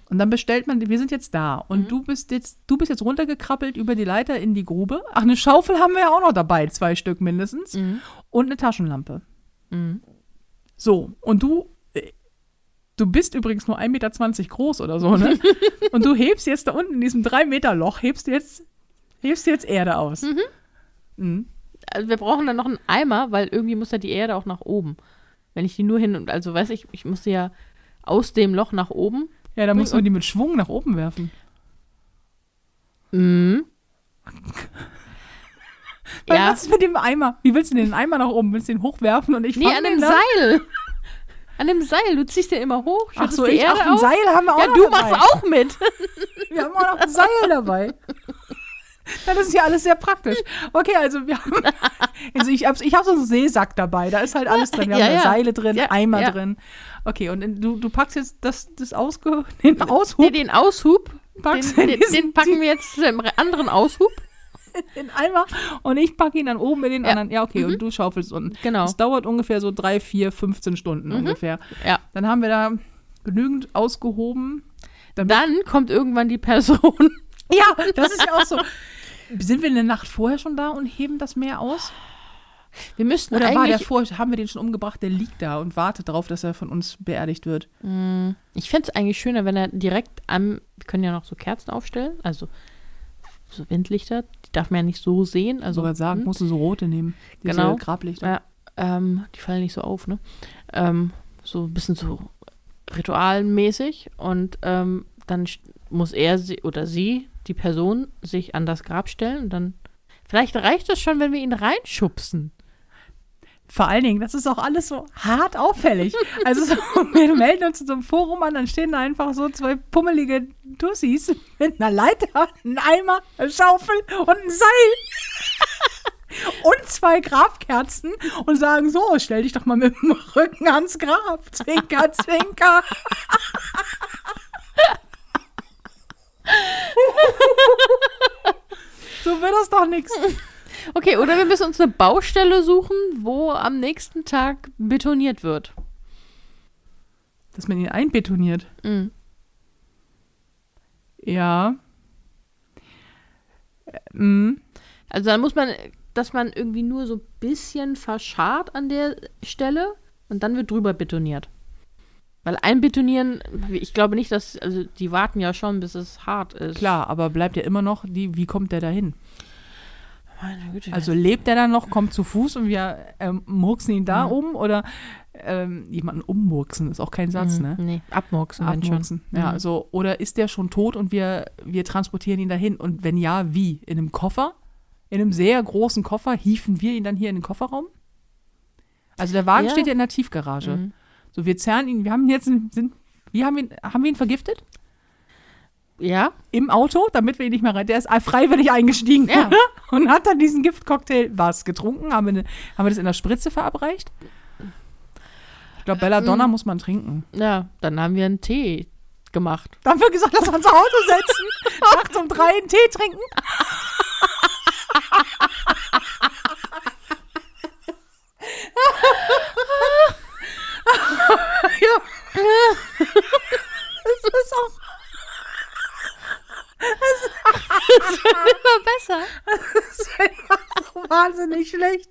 Und dann bestellt man, wir sind jetzt da und du bist jetzt, du bist jetzt runtergekrabbelt über die Leiter in die Grube. Ach, eine Schaufel haben wir ja auch noch dabei, zwei Stück mindestens. Mhm. Und eine Taschenlampe. Mhm. So, und du, äh, du bist übrigens nur 1,20 Meter groß oder so, ne? und du hebst jetzt da unten in diesem 3 Meter Loch, hebst du jetzt, hebst du jetzt Erde aus. Mhm. Also wir brauchen dann noch einen Eimer, weil irgendwie muss ja die Erde auch nach oben. Wenn ich die nur hin und also weiß ich, ich muss sie ja aus dem Loch nach oben Ja, da muss man die mit Schwung nach oben werfen. Mhm. Ja. Was ist mit dem Eimer? Wie willst du den Eimer nach oben? Willst du den hochwerfen und ich Nee, an dem dann? Seil. An dem Seil. Du ziehst den immer hoch. Ach so, ich Erde ach, ein. Seil haben wir auch Ja, du dabei. machst auch mit. Wir haben auch noch ein Seil dabei. Ja, das ist ja alles sehr praktisch. Okay, also wir haben, also ich habe ich hab so einen Seesack dabei, da ist halt alles drin. Wir Ja, haben ja. Seile drin, Ja, Eimer drin. Okay, und in- du, du packst jetzt das, das Ausge, den Aushub, Nee, den Aushub, den, packst in den, diesen- den packen wir jetzt zu dem anderen Aushub. den Eimer und ich packe ihn dann oben in den anderen. Ja, okay, und du schaufelst unten. Genau. Das dauert ungefähr so drei, vier, 15 Stunden ungefähr. Ja. Dann haben wir da genügend ausgehoben. Dann kommt irgendwann die Person. ja, das ist ja auch so. Sind wir eine Nacht vorher schon da und heben das Meer aus? Wir müssten Oder war der vor, haben wir den schon umgebracht, der liegt da und wartet darauf, dass er von uns beerdigt wird? Mm, ich fände es eigentlich schöner, wenn er direkt am. Wir können ja noch so Kerzen aufstellen, also so Windlichter. Die darf man ja nicht so sehen. Also, Sogar sagen, hm, musst du so rote nehmen. Diese Genau. Grablichter. Ja, ähm, die fallen nicht so auf, ne? Ähm, so ein bisschen so ritualmäßig. Und ähm, dann muss er sie oder sie, die Person, sich an das Grab stellen und dann. Vielleicht reicht es schon, wenn wir ihn reinschubsen. Vor allen Dingen, das ist auch alles so hart auffällig. Also so, wir melden uns in so einem Forum an, dann stehen da einfach so zwei pummelige Dussis mit einer Leiter, einem Eimer, einer Schaufel und ein Seil. Und zwei Grabkerzen und sagen so, stell dich doch mal mit dem Rücken ans Grab. Zwinker, zwinker. so wird das doch nichts. Okay, oder wir müssen uns eine Baustelle suchen, wo am nächsten Tag betoniert wird. Dass man ihn einbetoniert. Mhm. Ja. Mhm. Also dann muss man, dass man irgendwie nur so ein bisschen verscharrt an der Stelle und dann wird drüber betoniert. Weil einbetonieren, ich glaube nicht, dass, also die warten ja schon, bis es hart ist. Klar, aber bleibt ja immer noch die, wie kommt der da hin? Meine Güte. Also lebt der dann noch, kommt zu Fuß und wir ähm, murksen ihn da Mhm. um oder ähm, jemanden ummurksen, ist auch kein Satz, Mhm, ne? Nee, abmurksen, wenn schon. Abmurksen. Ja, Mhm. oder ist der schon tot und wir, wir transportieren ihn dahin? Und wenn ja, wie? In einem Koffer? In einem sehr großen Koffer hieven wir ihn dann hier in den Kofferraum? Also der Wagen Ja. steht ja in der Tiefgarage. Mhm. So, wir zerren ihn, wir haben ihn jetzt, sind, wie haben wir ihn, haben wir ihn vergiftet? Ja, Im Auto, damit wir ihn nicht mehr rein. Der ist freiwillig eingestiegen Ja. und hat dann diesen Giftcocktail, was, getrunken? Haben wir, ne, haben wir das in der Spritze verabreicht? Ich glaube, Belladonna Mhm. muss man trinken. ja, dann haben wir einen Tee gemacht. Dann haben wir gesagt, lass uns ins Auto setzen, nachts um drei einen Tee trinken. ja. Das ist auch Immer besser. Das ist einfach wahnsinnig schlecht.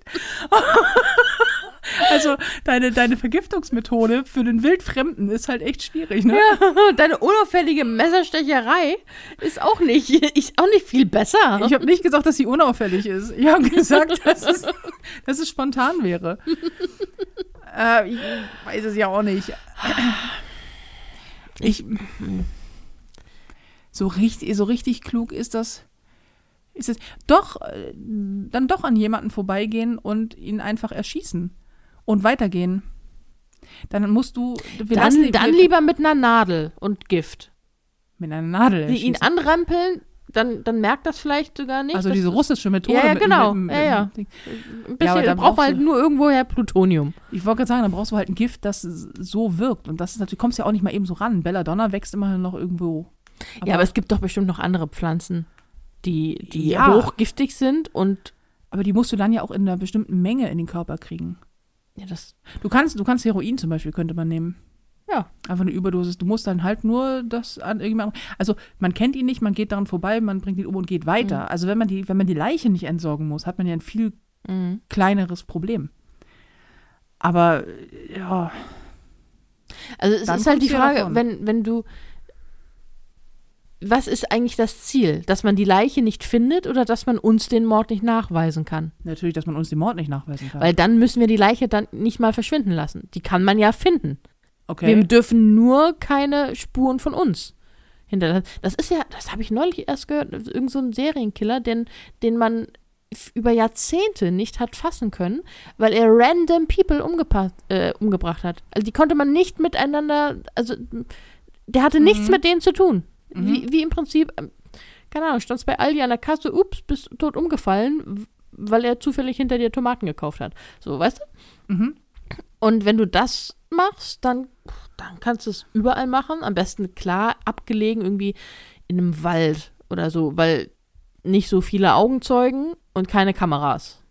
Also, deine, deine Vergiftungsmethode für den Wildfremden ist halt echt schwierig, ne? Ja, deine unauffällige Messerstecherei ist auch nicht, ist auch nicht viel besser. Ich habe nicht gesagt, dass sie unauffällig ist. Ich habe gesagt, dass es, dass es spontan wäre. Äh, ich weiß es ja auch nicht. Ich, so, richtig, so richtig klug ist das. Ist es doch, äh, dann doch an jemanden vorbeigehen und ihn einfach erschießen und weitergehen. Dann musst du. Wir lassen dann, dann lieber mit einer Nadel und Gift. mit einer Nadel. Die ihn anrampeln, dann, dann merkt das vielleicht sogar nicht. Also diese es- russische Methode. Ja, ja, genau. mit- Ja, ja. Ein Ja, aber bisschen, dann braucht man halt nur irgendwoher Plutonium. Ich wollte gerade sagen, dann brauchst du halt ein Gift, das so wirkt. Und das ist natürlich, du kommst ja auch nicht mal eben so ran. Belladonna wächst immerhin noch irgendwo. ja, aber es gibt doch bestimmt noch andere Pflanzen, die, die Ja. hochgiftig sind und aber die musst du dann ja auch in einer bestimmten Menge in den Körper kriegen. ja, das, Du kannst, du kannst Heroin zum Beispiel, könnte man nehmen. Ja. Einfach eine Überdosis. Du musst dann halt nur das an irgendjemandem. Also man kennt ihn nicht, man geht daran vorbei, man bringt ihn um und geht weiter. Mhm. Also wenn man die, wenn man die Leiche nicht entsorgen muss, hat man ja ein viel Mhm. kleineres Problem. Aber ja, Also es ist halt die Frage, davon. wenn, wenn du was ist eigentlich das Ziel? Dass man die Leiche nicht findet oder dass man uns den Mord nicht nachweisen kann? natürlich, dass man uns den Mord nicht nachweisen kann. Weil dann müssen wir die Leiche dann nicht mal verschwinden lassen. Die kann man ja finden. Okay. Wir dürfen nur keine Spuren von uns hinterlassen. Das ist ja, das habe ich neulich erst gehört, irgend so ein Serienkiller, den, den man über Jahrzehnte nicht hat fassen können, weil er random people äh, umgebracht hat. Also die konnte man nicht miteinander, also der hatte nichts Mhm. mit denen zu tun. Mhm. Wie, wie im Prinzip, ähm, keine Ahnung, standst bei Aldi an der Kasse, ups, bist tot umgefallen, weil er zufällig hinter dir Tomaten gekauft hat. So, weißt du? Mhm. Und wenn du das machst, dann, dann kannst du es überall machen. Am besten klar abgelegen, irgendwie in einem Wald oder so, weil nicht so viele Augenzeugen und keine Kameras.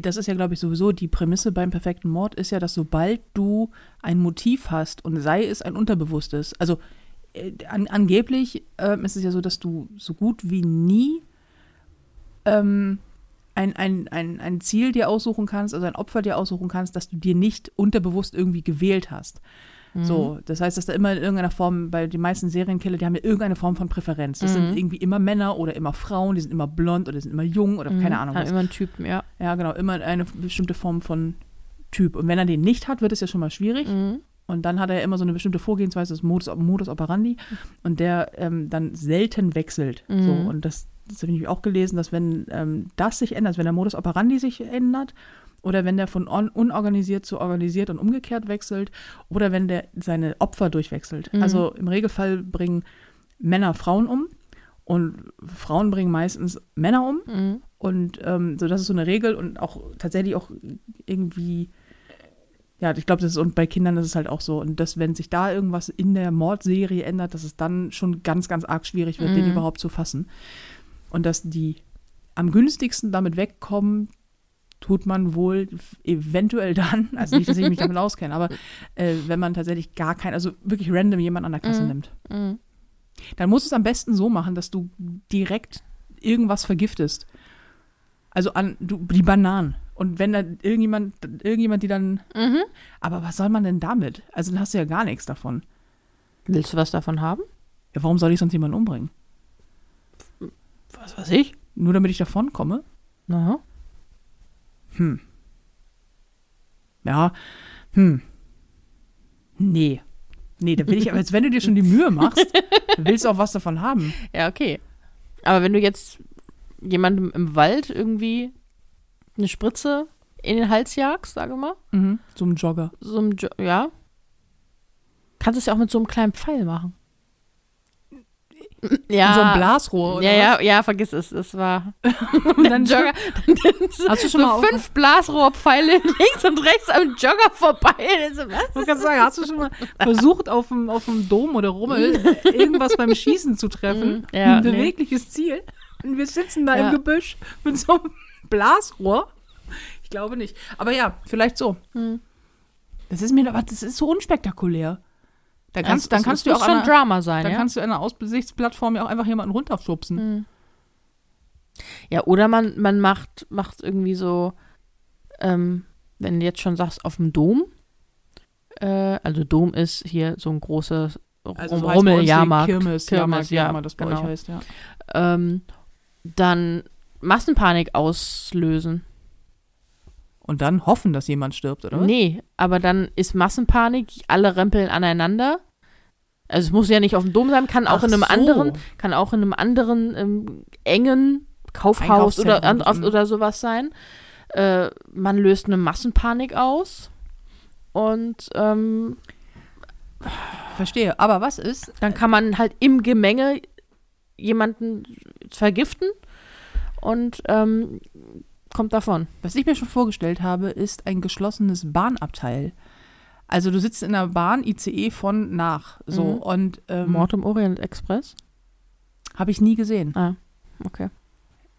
Das ist ja, glaube ich, sowieso die Prämisse beim perfekten Mord ist ja, dass sobald du ein Motiv hast und sei es ein unterbewusstes, also äh, an, angeblich ähm, ist es ja so, dass du so gut wie nie ähm, ein, ein, ein, ein Ziel dir aussuchen kannst, also ein Opfer dir aussuchen kannst, dass du dir nicht unterbewusst irgendwie gewählt hast. So, das heißt, dass da immer in irgendeiner Form, bei den meisten Serienkiller, die haben ja irgendeine Form von Präferenz. Das sind Mhm. irgendwie immer Männer oder immer Frauen, die sind immer blond oder die sind immer jung oder keine Ahnung was. immer einen Typen, ja. Ja, genau, immer eine bestimmte Form von Typ. Und wenn er den nicht hat, wird es ja schon mal schwierig. Mhm. Und dann hat er immer so eine bestimmte Vorgehensweise, das Modus, Modus operandi, und der ähm, dann selten wechselt. Mhm. So, und das, das habe ich auch gelesen, dass wenn ähm, das sich ändert, wenn der Modus operandi sich ändert, oder wenn der von un unorganisiert zu organisiert und umgekehrt wechselt, oder wenn der seine Opfer durchwechselt. Mhm. Also im Regelfall bringen Männer Frauen um und Frauen bringen meistens Männer um. Mhm. Und ähm, so, das ist so eine Regel und auch tatsächlich auch irgendwie, ja, ich glaube, das ist und bei Kindern ist es halt auch so. Und dass, wenn sich da irgendwas in der Mordserie ändert, dass es dann schon ganz, ganz arg schwierig wird, den Mhm. überhaupt zu fassen. Und dass die am günstigsten damit wegkommen, tut man wohl eventuell dann, also nicht, dass ich mich damit auskenne, aber äh, wenn man tatsächlich gar kein, also wirklich random jemand an der Kasse Mhm. nimmt. Mhm. Dann musst du es am besten so machen, dass du direkt irgendwas vergiftest. Also an du, die Bananen. Und wenn da irgendjemand, irgendjemand die dann. Mhm. Aber was soll man denn damit? Also dann hast du ja gar nichts davon. Willst du was davon haben? Ja, warum soll ich sonst jemanden umbringen? Was weiß ich? Nur damit ich davon komme? Na, Hm. Ja. Hm. Nee. Nee, da will ich, aber jetzt, wenn du dir schon die Mühe machst, willst du auch was davon haben. ja, okay. Aber wenn du jetzt jemandem im Wald irgendwie eine Spritze in den Hals jagst, sage mal, Mhm. So ein Jogger. so einem jo ja, kannst du es ja auch mit so einem kleinen Pfeil machen. Ja. In so ein Blasrohr oder ja, ja, ja, vergiss es. Es war? Und dann Jogger. Hast du schon so mal fünf Blasrohrpfeile links und rechts am Jogger vorbei. So, was? Ich sagen, hast du schon mal versucht, auf dem, auf dem Dom oder Rummel irgendwas beim Schießen zu treffen? Mhm, ja, ein nee. bewegliches Ziel. Und wir sitzen da Ja. im Gebüsch mit so einem Blasrohr. Ich glaube nicht. Aber ja, vielleicht so. Hm. Das ist mir aber, das ist so unspektakulär. Da kannst, Es- dann kannst es du auch schon einer, Drama sein, dann ja. kannst du einer Aussichtsplattform ja auch einfach jemanden runterschubsen. Hm. Ja, oder man, man macht, macht irgendwie so, ähm, wenn du jetzt schon sagst, auf dem Dom. Äh, also Dom ist hier so ein großes Also so Rummeljahrmarkt. Kirmes, Kirmes, Jahrmarkt, ja, ja, das bei genau. euch heißt, ja. Ähm, dann Massenpanik auslösen. Und dann hoffen, dass jemand stirbt, oder? Nee, aber dann ist Massenpanik, alle rempeln aneinander. Also es muss ja nicht auf dem Dom sein, kann auch Ach in einem so. anderen, kann auch in einem anderen ähm, engen Kaufhaus oder, an, mhm. oder sowas sein. Äh, man löst eine Massenpanik aus und ähm, Verstehe. Aber was ist, dann kann man halt im Gemenge jemanden vergiften und ähm, kommt davon. Was ich mir schon vorgestellt habe, ist ein geschlossenes Bahnabteil. Also du sitzt in der Bahn, ICE von nach, so Mhm. und ähm, Mord im Orient Express. habe ich nie gesehen. Ah, okay.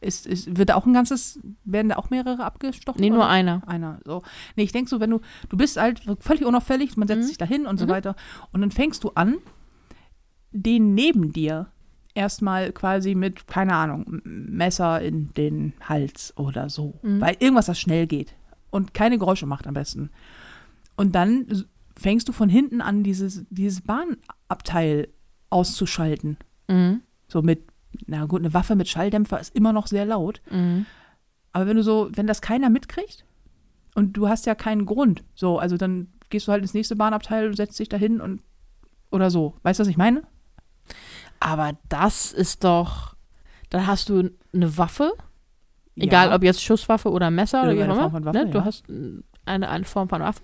Ist, ist, wird da auch ein ganzes, werden da auch mehrere abgestochen? Nee, nur oder? einer. Einer. So. Nee, ich denke so, wenn du, du bist halt völlig unauffällig, man setzt Mhm. sich da hin und so Mhm. weiter. Und dann fängst du an, den neben dir erstmal quasi mit, keine Ahnung, Messer in den Hals oder so. Mhm. Weil irgendwas, das schnell geht und keine Geräusche macht am besten. Und dann fängst du von hinten an, dieses, dieses Bahnabteil auszuschalten. Mhm. So mit, na gut, eine Waffe mit Schalldämpfer ist immer noch sehr laut. Mhm. Aber wenn du so, wenn das keiner mitkriegt und du hast ja keinen Grund, so, also dann gehst du halt ins nächste Bahnabteil und setzt dich dahin und oder so. Weißt du, was ich meine? Aber das ist doch, dann hast du eine Waffe, egal Ja. ob jetzt Schusswaffe oder Messer oder wie auch immer. Form Waffe, ne? Du ja. hast mm, eine, eine Form von Waffe.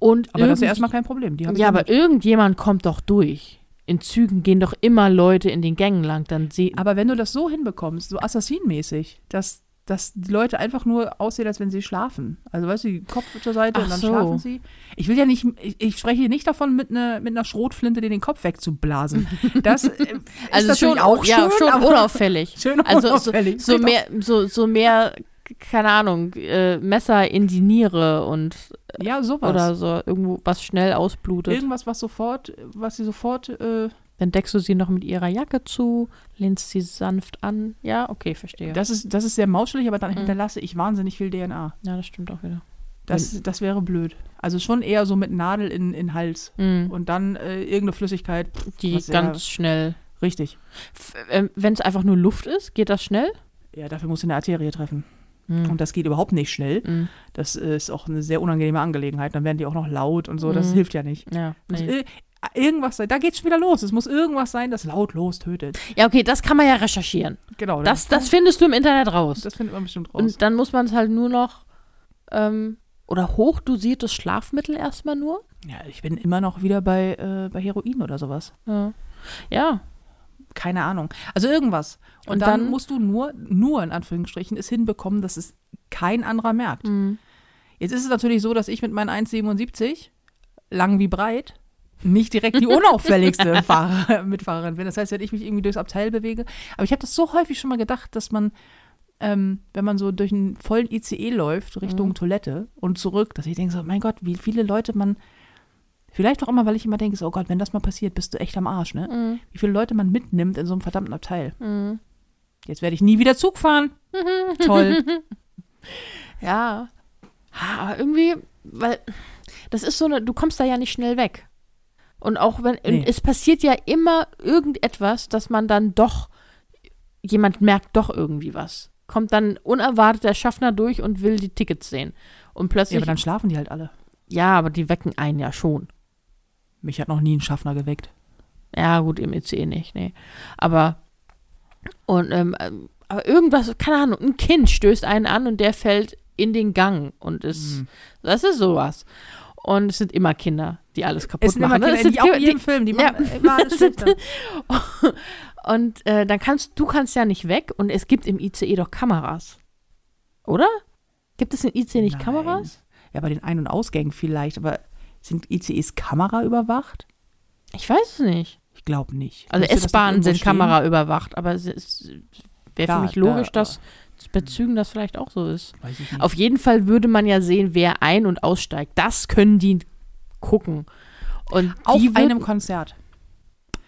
Und Aber das ist ja erstmal kein Problem. Ich ja, aber irgendjemand kommt doch durch. In Zügen gehen doch immer Leute in den Gängen lang. Dann sie aber wenn du das so hinbekommst, so assassinmäßig, dass, dass die Leute einfach nur aussehen, als wenn sie schlafen. Also weißt du, Kopf zur Seite Ach und dann so. schlafen sie. Ich will ja nicht, ich, ich spreche hier nicht davon, mit, ne, mit einer Schrotflinte dir den Kopf wegzublasen. Das äh, ist also natürlich schon, auch schön, ja, schon unauffällig. schön Also so, unauffällig. so Geht mehr, so, so mehr, keine Ahnung, äh, Messer in die Niere und. Ja, sowas. oder so irgendwo was schnell ausblutet. Irgendwas, was sofort, was sie sofort, äh, Dann deckst du sie noch mit ihrer Jacke zu, lehnst sie sanft an. Ja, okay, verstehe. das ist, das ist sehr mauschelig, aber dann Mhm. hinterlasse ich wahnsinnig viel DNA. ja, das stimmt auch wieder. Das, das wäre blöd. Also schon eher so mit Nadel in, in Hals. Mhm. Und dann äh, irgendeine Flüssigkeit. Die ja- ganz schnell. Richtig. Wenn es einfach nur Luft ist, geht das schnell? Ja, dafür muss eine Arterie treffen. Mhm. Und das geht überhaupt nicht schnell. Mhm. Das ist auch eine sehr unangenehme Angelegenheit. Dann werden die auch noch laut und so. Das Mhm. hilft ja nicht. Ja, nee. Ir- irgendwas sein. Da geht's schon wieder los. Es muss irgendwas sein, das lautlos tötet. ja, okay, das kann man ja recherchieren. Genau. Das, das findest du im Internet raus. das findet man bestimmt raus. Und dann muss man es halt nur noch ähm, oder hochdosiertes Schlafmittel erstmal nur. ja, ich bin immer noch wieder bei, äh, bei Heroin oder sowas. Ja. ja. Keine Ahnung. Also irgendwas. Und, Und dann, dann- musst du nur, nur in Anführungsstrichen, es hinbekommen, dass es kein anderer merkt. Mhm. Jetzt ist es natürlich so, dass ich mit meinen 1,77, lang wie breit, nicht direkt die unauffälligste Fahrer, Mitfahrerin bin. Das heißt, wenn ich mich irgendwie durchs Abteil bewege. Aber ich habe das so häufig schon mal gedacht, dass man, ähm, wenn man so durch einen vollen ICE läuft, Richtung Mhm. Toilette und zurück, dass ich denke so, mein Gott, wie viele Leute man, vielleicht auch immer, weil ich immer denke, so, oh Gott, wenn das mal passiert, bist du echt am Arsch, ne? Mhm. Wie viele Leute man mitnimmt in so einem verdammten Abteil. Mhm. Jetzt werde ich nie wieder Zug fahren. Toll. Ja. Aber irgendwie, weil das ist so eine, du kommst da ja nicht schnell weg. Und auch wenn, Nee. und es passiert ja immer irgendetwas, dass man dann doch, jemand merkt doch irgendwie was. Kommt dann unerwartet der Schaffner durch und will die Tickets sehen. Und Ja, plötzlich, aber dann schlafen die halt alle. ja, aber die wecken einen ja schon. Mich hat noch nie ein Schaffner geweckt. Ja, gut, im ICE nicht, nee. Aber, und, ähm, ähm, aber irgendwas, keine Ahnung, ein Kind stößt einen an und der fällt in den Gang und ist, Mhm. das ist sowas. Und es sind immer Kinder, die alles kaputt Es sind immer machen. ne? Kinder, Es sind die auch in jedem Film, die ja. machen immer alles. Und äh, dann kannst du kannst ja nicht weg und es gibt im ICE doch Kameras. Oder? Gibt es im ICE nicht Nein. Kameras? Ja, bei den Ein- und Ausgängen vielleicht, aber sind ICEs Kamera überwacht? Ich weiß es nicht. Ich glaube nicht. Also S-Bahnen sind? Kamera überwacht, aber es ist- wäre für mich logisch, da- dass bei Zügen das vielleicht auch so ist. Auf jeden Fall würde man ja sehen, wer ein- und aussteigt. Das können die gucken. Und auf einem Konzert.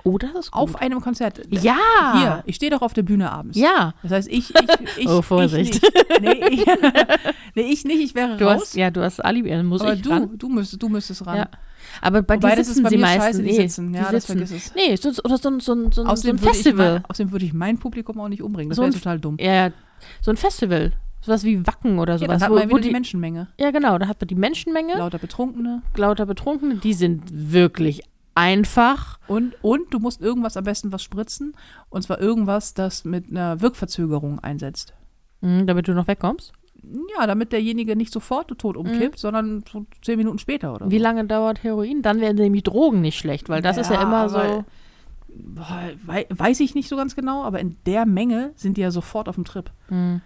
Oh, das ist gut. Auf einem Konzert. ja. Hier, ich stehe doch auf der Bühne abends. Ja. Das heißt, ich, ich, ich, Oh, Vorsicht. Ich nicht. Nee, ich, nee, ich nicht, ich wäre Du raus. hast, ja, du hast Alibi, dann muss aber ich du, ran. du, müsstest, du müsstest ran. Ja. Aber bei Wobei, dir das sitzen ist bei sie meistens. scheiße, die nee, sitzen. Ja, die das sitzen. vergiss es. Nee, so, oder so, so, so, so ein würde ich Festival. mein, außerdem würde ich mein Publikum auch nicht umbringen. Das So wäre total dumm. Ja, so ein Festival. Sowas wie Wacken oder Ja, sowas. dann hat wo, man wo wieder die die, Menschenmenge. ja, genau, da hat man die Menschenmenge, Lauter Betrunkene. lauter Betrunkene, die sind wirklich einfach. Und, und du musst irgendwas am besten was spritzen. Und zwar irgendwas, das mit einer Wirkverzögerung einsetzt. Mhm, damit du noch wegkommst. Ja, damit derjenige nicht sofort tot umkippt, sondern so zehn Minuten später oder Mhm. Wie so. lange dauert Heroin? Dann werden nämlich Drogen nicht schlecht, weil das ist ja Ja, immer so. Weiß ich nicht so ganz genau, aber in der Menge sind die ja sofort auf dem Trip. Mhm.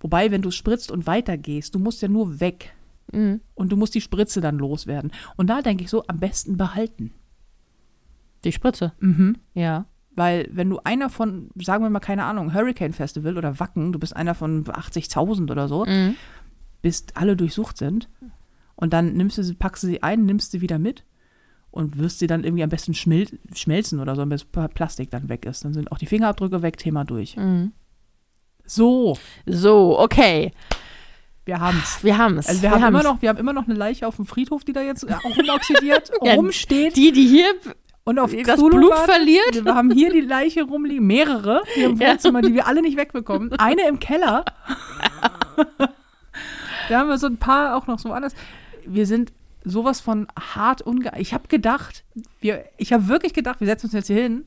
Wobei, wenn du spritzt und weitergehst, du musst ja nur weg. Mhm. Und du musst die Spritze dann loswerden. Und da denke ich so, am besten behalten. Die Spritze. Mhm. Ja. Weil wenn du einer von, sagen wir mal, keine Ahnung, Hurricane Festival oder Wacken, du bist einer von 80.000 oder so, Mhm. bis alle durchsucht sind und dann nimmst du sie, packst du sie ein, nimmst sie wieder mit und wirst sie dann irgendwie am besten schmil schmelzen oder so, bis Plastik dann weg ist. Dann sind auch die Fingerabdrücke weg, Thema durch. Mhm. So, So, okay. wir haben's. Wir haben es. Also wir, haben immer haben's. noch, wir haben immer noch eine Leiche auf dem Friedhof, die da jetzt auch rumoxidiert Ja, rumsteht Die, die hier und auf das Cthulhu Blut wartet. verliert. Wir haben hier die Leiche rumliegen, mehrere hier im Ja. Wohnzimmer, die wir alle nicht wegbekommen. Eine im Keller. da haben wir so ein paar auch noch so anders. Wir sind sowas von hart unge... Ich habe gedacht, wir, ich habe wirklich gedacht, wir setzen uns jetzt hier hin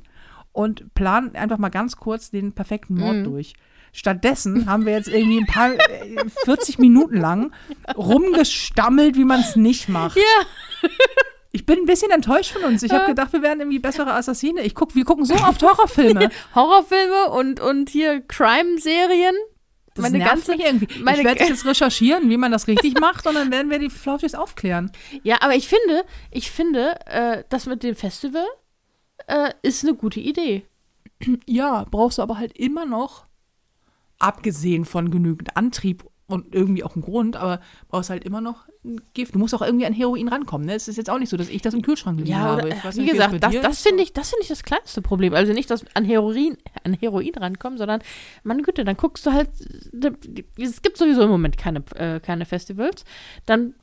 und planen einfach mal ganz kurz den perfekten Mord Mhm. durch. Stattdessen haben wir jetzt irgendwie ein paar, äh, 40 Minuten lang rumgestammelt, wie man es nicht macht. Ja. Ich bin ein bisschen enttäuscht von uns. Ich habe gedacht, wir wären irgendwie bessere Assassine. Ich guck, wir gucken so oft Horrorfilme. Horrorfilme und, und hier Crime-Serien. Das Meine nervt ganze- mich irgendwie. meine- ich werde jetzt recherchieren, wie man das richtig macht und dann werden wir die Flauschis aufklären. Ja, aber ich finde, ich finde, äh, das mit dem Festival äh, ist eine gute Idee. Ja, brauchst du aber halt immer noch, abgesehen von genügend Antrieb und irgendwie auch einen Grund, aber brauchst halt immer noch ein Gift. Du musst auch irgendwie an Heroin rankommen. Ne? Es ist jetzt auch nicht so, dass ich das im Kühlschrank liegen Ja, habe. oder, Ich weiß wie nicht, es gesagt, bei das, das finde ich, das finde ich das kleinste Problem. Also nicht, dass an Heroin, an Heroin rankommen, sondern, meine Güte, dann guckst du halt, es gibt sowieso im Moment keine, äh, keine Festivals, dann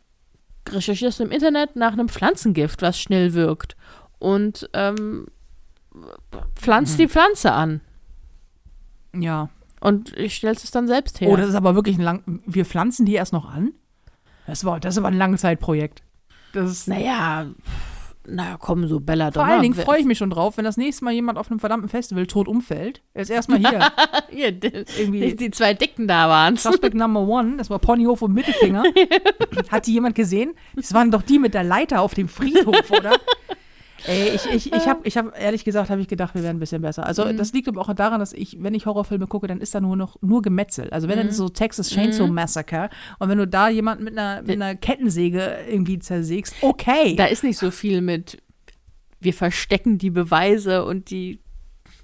recherchierst du im Internet nach einem Pflanzengift, was schnell wirkt und ähm, pflanzt Mhm. die Pflanze an Ja. Und stellst es dann selbst her. Oh, das ist aber wirklich ein lang. Wir pflanzen die erst noch an? Das, war, das ist aber ein Langzeitprojekt. Das ist, naja, naja, komm, so Belladonna. vor allen Dingen freue ich mich schon drauf, wenn das nächste Mal jemand auf einem verdammten Festival tot umfällt. Er ist erstmal hier. Hier, die, die, Irgendwie. die zwei Dicken da waren. Suspect Number One, das war Ponyhof und Mittelfinger. Hat die jemand gesehen? Das waren doch die mit der Leiter auf dem Friedhof, oder? Ey, ich, ich, ich habe, ich hab, ehrlich gesagt, habe ich gedacht, wir wären ein bisschen besser. Also, Mhm. das liegt aber auch daran, dass ich, wenn ich Horrorfilme gucke, dann ist da nur noch nur Gemetzel. Also, wenn dann Mhm. ist so Texas Chainsaw Massacre und wenn du da jemanden mit einer, mit einer Kettensäge irgendwie zersägst, okay. Da ist nicht so viel mit, wir verstecken die Beweise und die,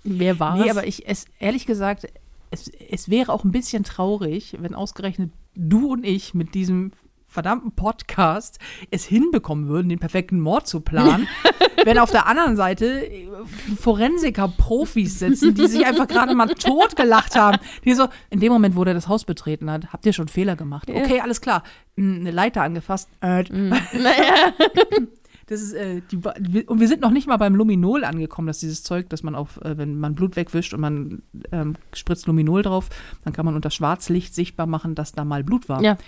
wer war Nee, es? aber ich, es, ehrlich gesagt, es, es wäre auch ein bisschen traurig, wenn ausgerechnet du und ich mit diesem verdammten Podcast es hinbekommen würden, den perfekten Mord zu planen, wenn auf der anderen Seite äh, Forensiker-Profis sitzen, die sich einfach gerade mal totgelacht haben. Die so, in dem Moment, wo der das Haus betreten hat, habt ihr schon Fehler gemacht. Okay, alles klar. Hm, Eine Leiter angefasst. Äh, naja, das ist, äh, die, und wir sind noch nicht mal beim Luminol angekommen, dass dieses Zeug, dass man auf, äh, wenn man Blut wegwischt und man ähm, spritzt Luminol drauf, dann kann man unter Schwarzlicht sichtbar machen, dass da mal Blut war. Ja.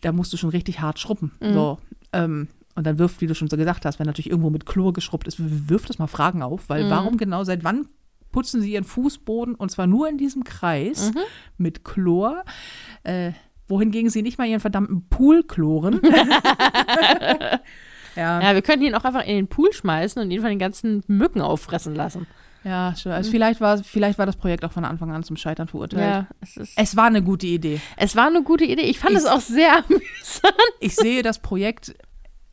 Da musst du schon richtig hart schrubben. So, ähm, und dann wirft, wie du schon so gesagt hast, wenn natürlich irgendwo mit Chlor geschrubbt ist, wirft das mal Fragen auf, weil warum genau, seit wann putzen sie ihren Fußboden und zwar nur in diesem Kreis mit Chlor, äh, wohingegen sie nicht mal ihren verdammten Pool chloren. ja. ja, wir könnten ihn auch einfach in den Pool schmeißen und ihn von den ganzen Mücken auffressen lassen. Ja, schön. Also vielleicht war, vielleicht war das Projekt auch von Anfang an zum Scheitern verurteilt. Ja, es, ist, Es war eine gute Idee. es war eine gute Idee. Ich fand es auch sehr amüsant. Ich sehe das Projekt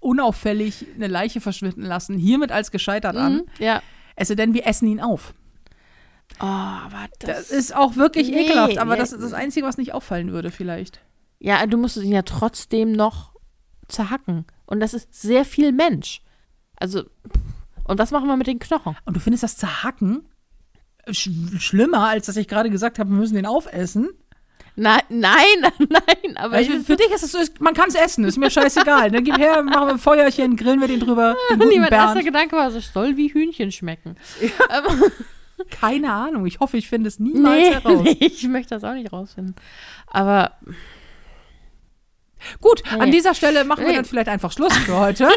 unauffällig eine Leiche verschwinden lassen, hiermit als gescheitert an. Mhm, Ja. Es sei denn, wir essen ihn auf. Oh, aber Das das, ist auch wirklich Nee, ekelhaft, aber ja. das ist das Einzige, was nicht auffallen würde, vielleicht. Ja, du musst ihn ja trotzdem noch zerhacken. Und das ist sehr viel Mensch. Also, und was machen wir mit den Knochen? Und du findest das Zerhacken sch schlimmer, als dass ich gerade gesagt habe, wir müssen den aufessen? Nein, nein, nein, aber Weil für, dich ist es so, man kann es essen, ist mir scheißegal. Dann gib her, machen wir ein Feuerchen, grillen wir den drüber. Den Nee, mein erster Bernd. Gedanke war, es soll wie Hühnchen schmecken. Aber, Keine Ahnung, ich hoffe, ich finde es niemals nee, heraus. nee, ich möchte das auch nicht rausfinden. Aber Gut, Nee. an dieser Stelle machen wir Nee. dann vielleicht einfach Schluss für heute.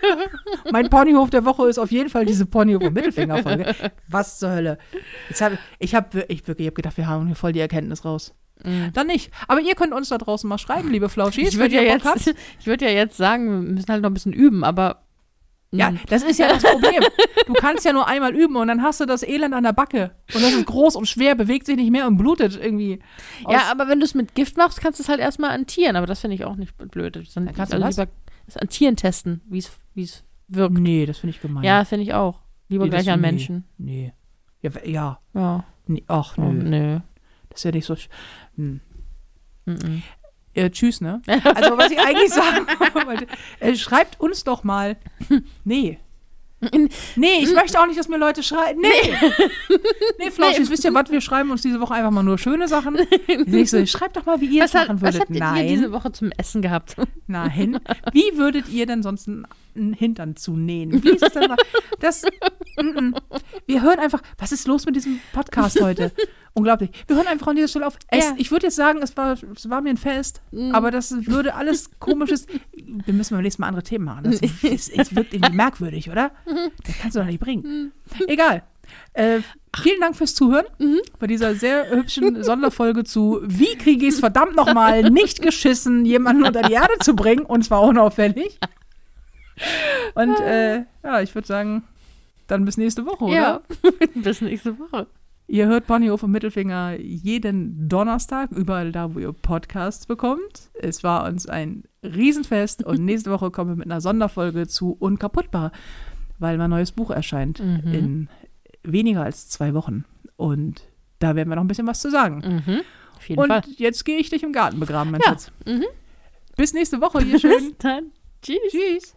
mein Ponyhof der Woche ist auf jeden Fall diese Ponyhof- und Mittelfinger-Folge. Was zur Hölle? Jetzt hab, ich habe ich wirklich ich hab gedacht, wir haben hier voll die Erkenntnis raus. Dann nicht. Aber ihr könnt uns da draußen mal schreiben, liebe Flauschis. ich würde ja, jetzt- ich würd ja jetzt sagen, wir müssen halt noch ein bisschen üben, aber Ja, Mhm. das ist ja das Problem. Du kannst ja nur einmal üben und dann hast du das Elend an der Backe. Und das ist groß und schwer, bewegt sich nicht mehr und blutet irgendwie. Ja, aber wenn du es mit Gift machst, kannst du es halt erstmal an Tieren, aber das finde ich auch nicht blöd. Dann Ja, kannst du lieber es an Tieren testen, wie es wirkt. nee, das finde ich gemein. Ja, finde ich auch. Lieber Nee, gleich an nee. Menschen. Nee. Ja, ja. Ja. Nee, ach, Oh, nö. nö. Das ist ja nicht so. Hm. Mhm. Äh, tschüss, ne? Also, was ich eigentlich sagen wollte, äh, schreibt uns doch mal. Nee. Nee, ich möchte auch nicht, dass mir Leute schreiben. Nee. Nee, Flauschis, Nee. wisst ihr was? Wir schreiben uns diese Woche einfach mal nur schöne Sachen. Ich so, schreibt doch mal, wie ihr Was, es hat, machen was würdet. habt ihr Nein. diese Woche zum Essen gehabt? Nein. Wie würdet ihr denn sonst einen- einen Hintern zunähen? Wie ist das denn mal? Das, mm, mm. Wir hören einfach, was ist los mit diesem Podcast heute? Unglaublich. Wir hören einfach an dieser Stelle auf. Es, Ja. Ich würde jetzt sagen, es war, es war mir ein Fest, Mhm. aber das würde alles komisches. wir müssen beim nächsten Mal andere Themen machen. Das, ist, es wirkt irgendwie merkwürdig, oder? Das kannst du doch nicht bringen. Egal. Äh, vielen Dank fürs Zuhören bei dieser sehr hübschen Sonderfolge zu Wie kriege ich es verdammt nochmal nicht geschissen, jemanden unter die Erde zu bringen und zwar unauffällig. Und äh, ja, ich würde sagen, dann bis nächste Woche, oder? Ja, bis nächste Woche. Ihr hört Ponyhof und Mittelfinger jeden Donnerstag, überall da, wo ihr Podcasts bekommt. Es war uns ein Riesenfest und nächste Woche kommen wir mit einer Sonderfolge zu Unkaputtbar, weil mein neues Buch erscheint Mhm. in weniger als zwei Wochen. Und da werden wir noch ein bisschen was zu sagen. Mhm. Auf jeden Und Fall. jetzt gehe ich dich im Garten begraben, mein Ja. Schatz. Mhm. Bis nächste Woche, ihr schön. Bis dann. Tschüss. Tschüss.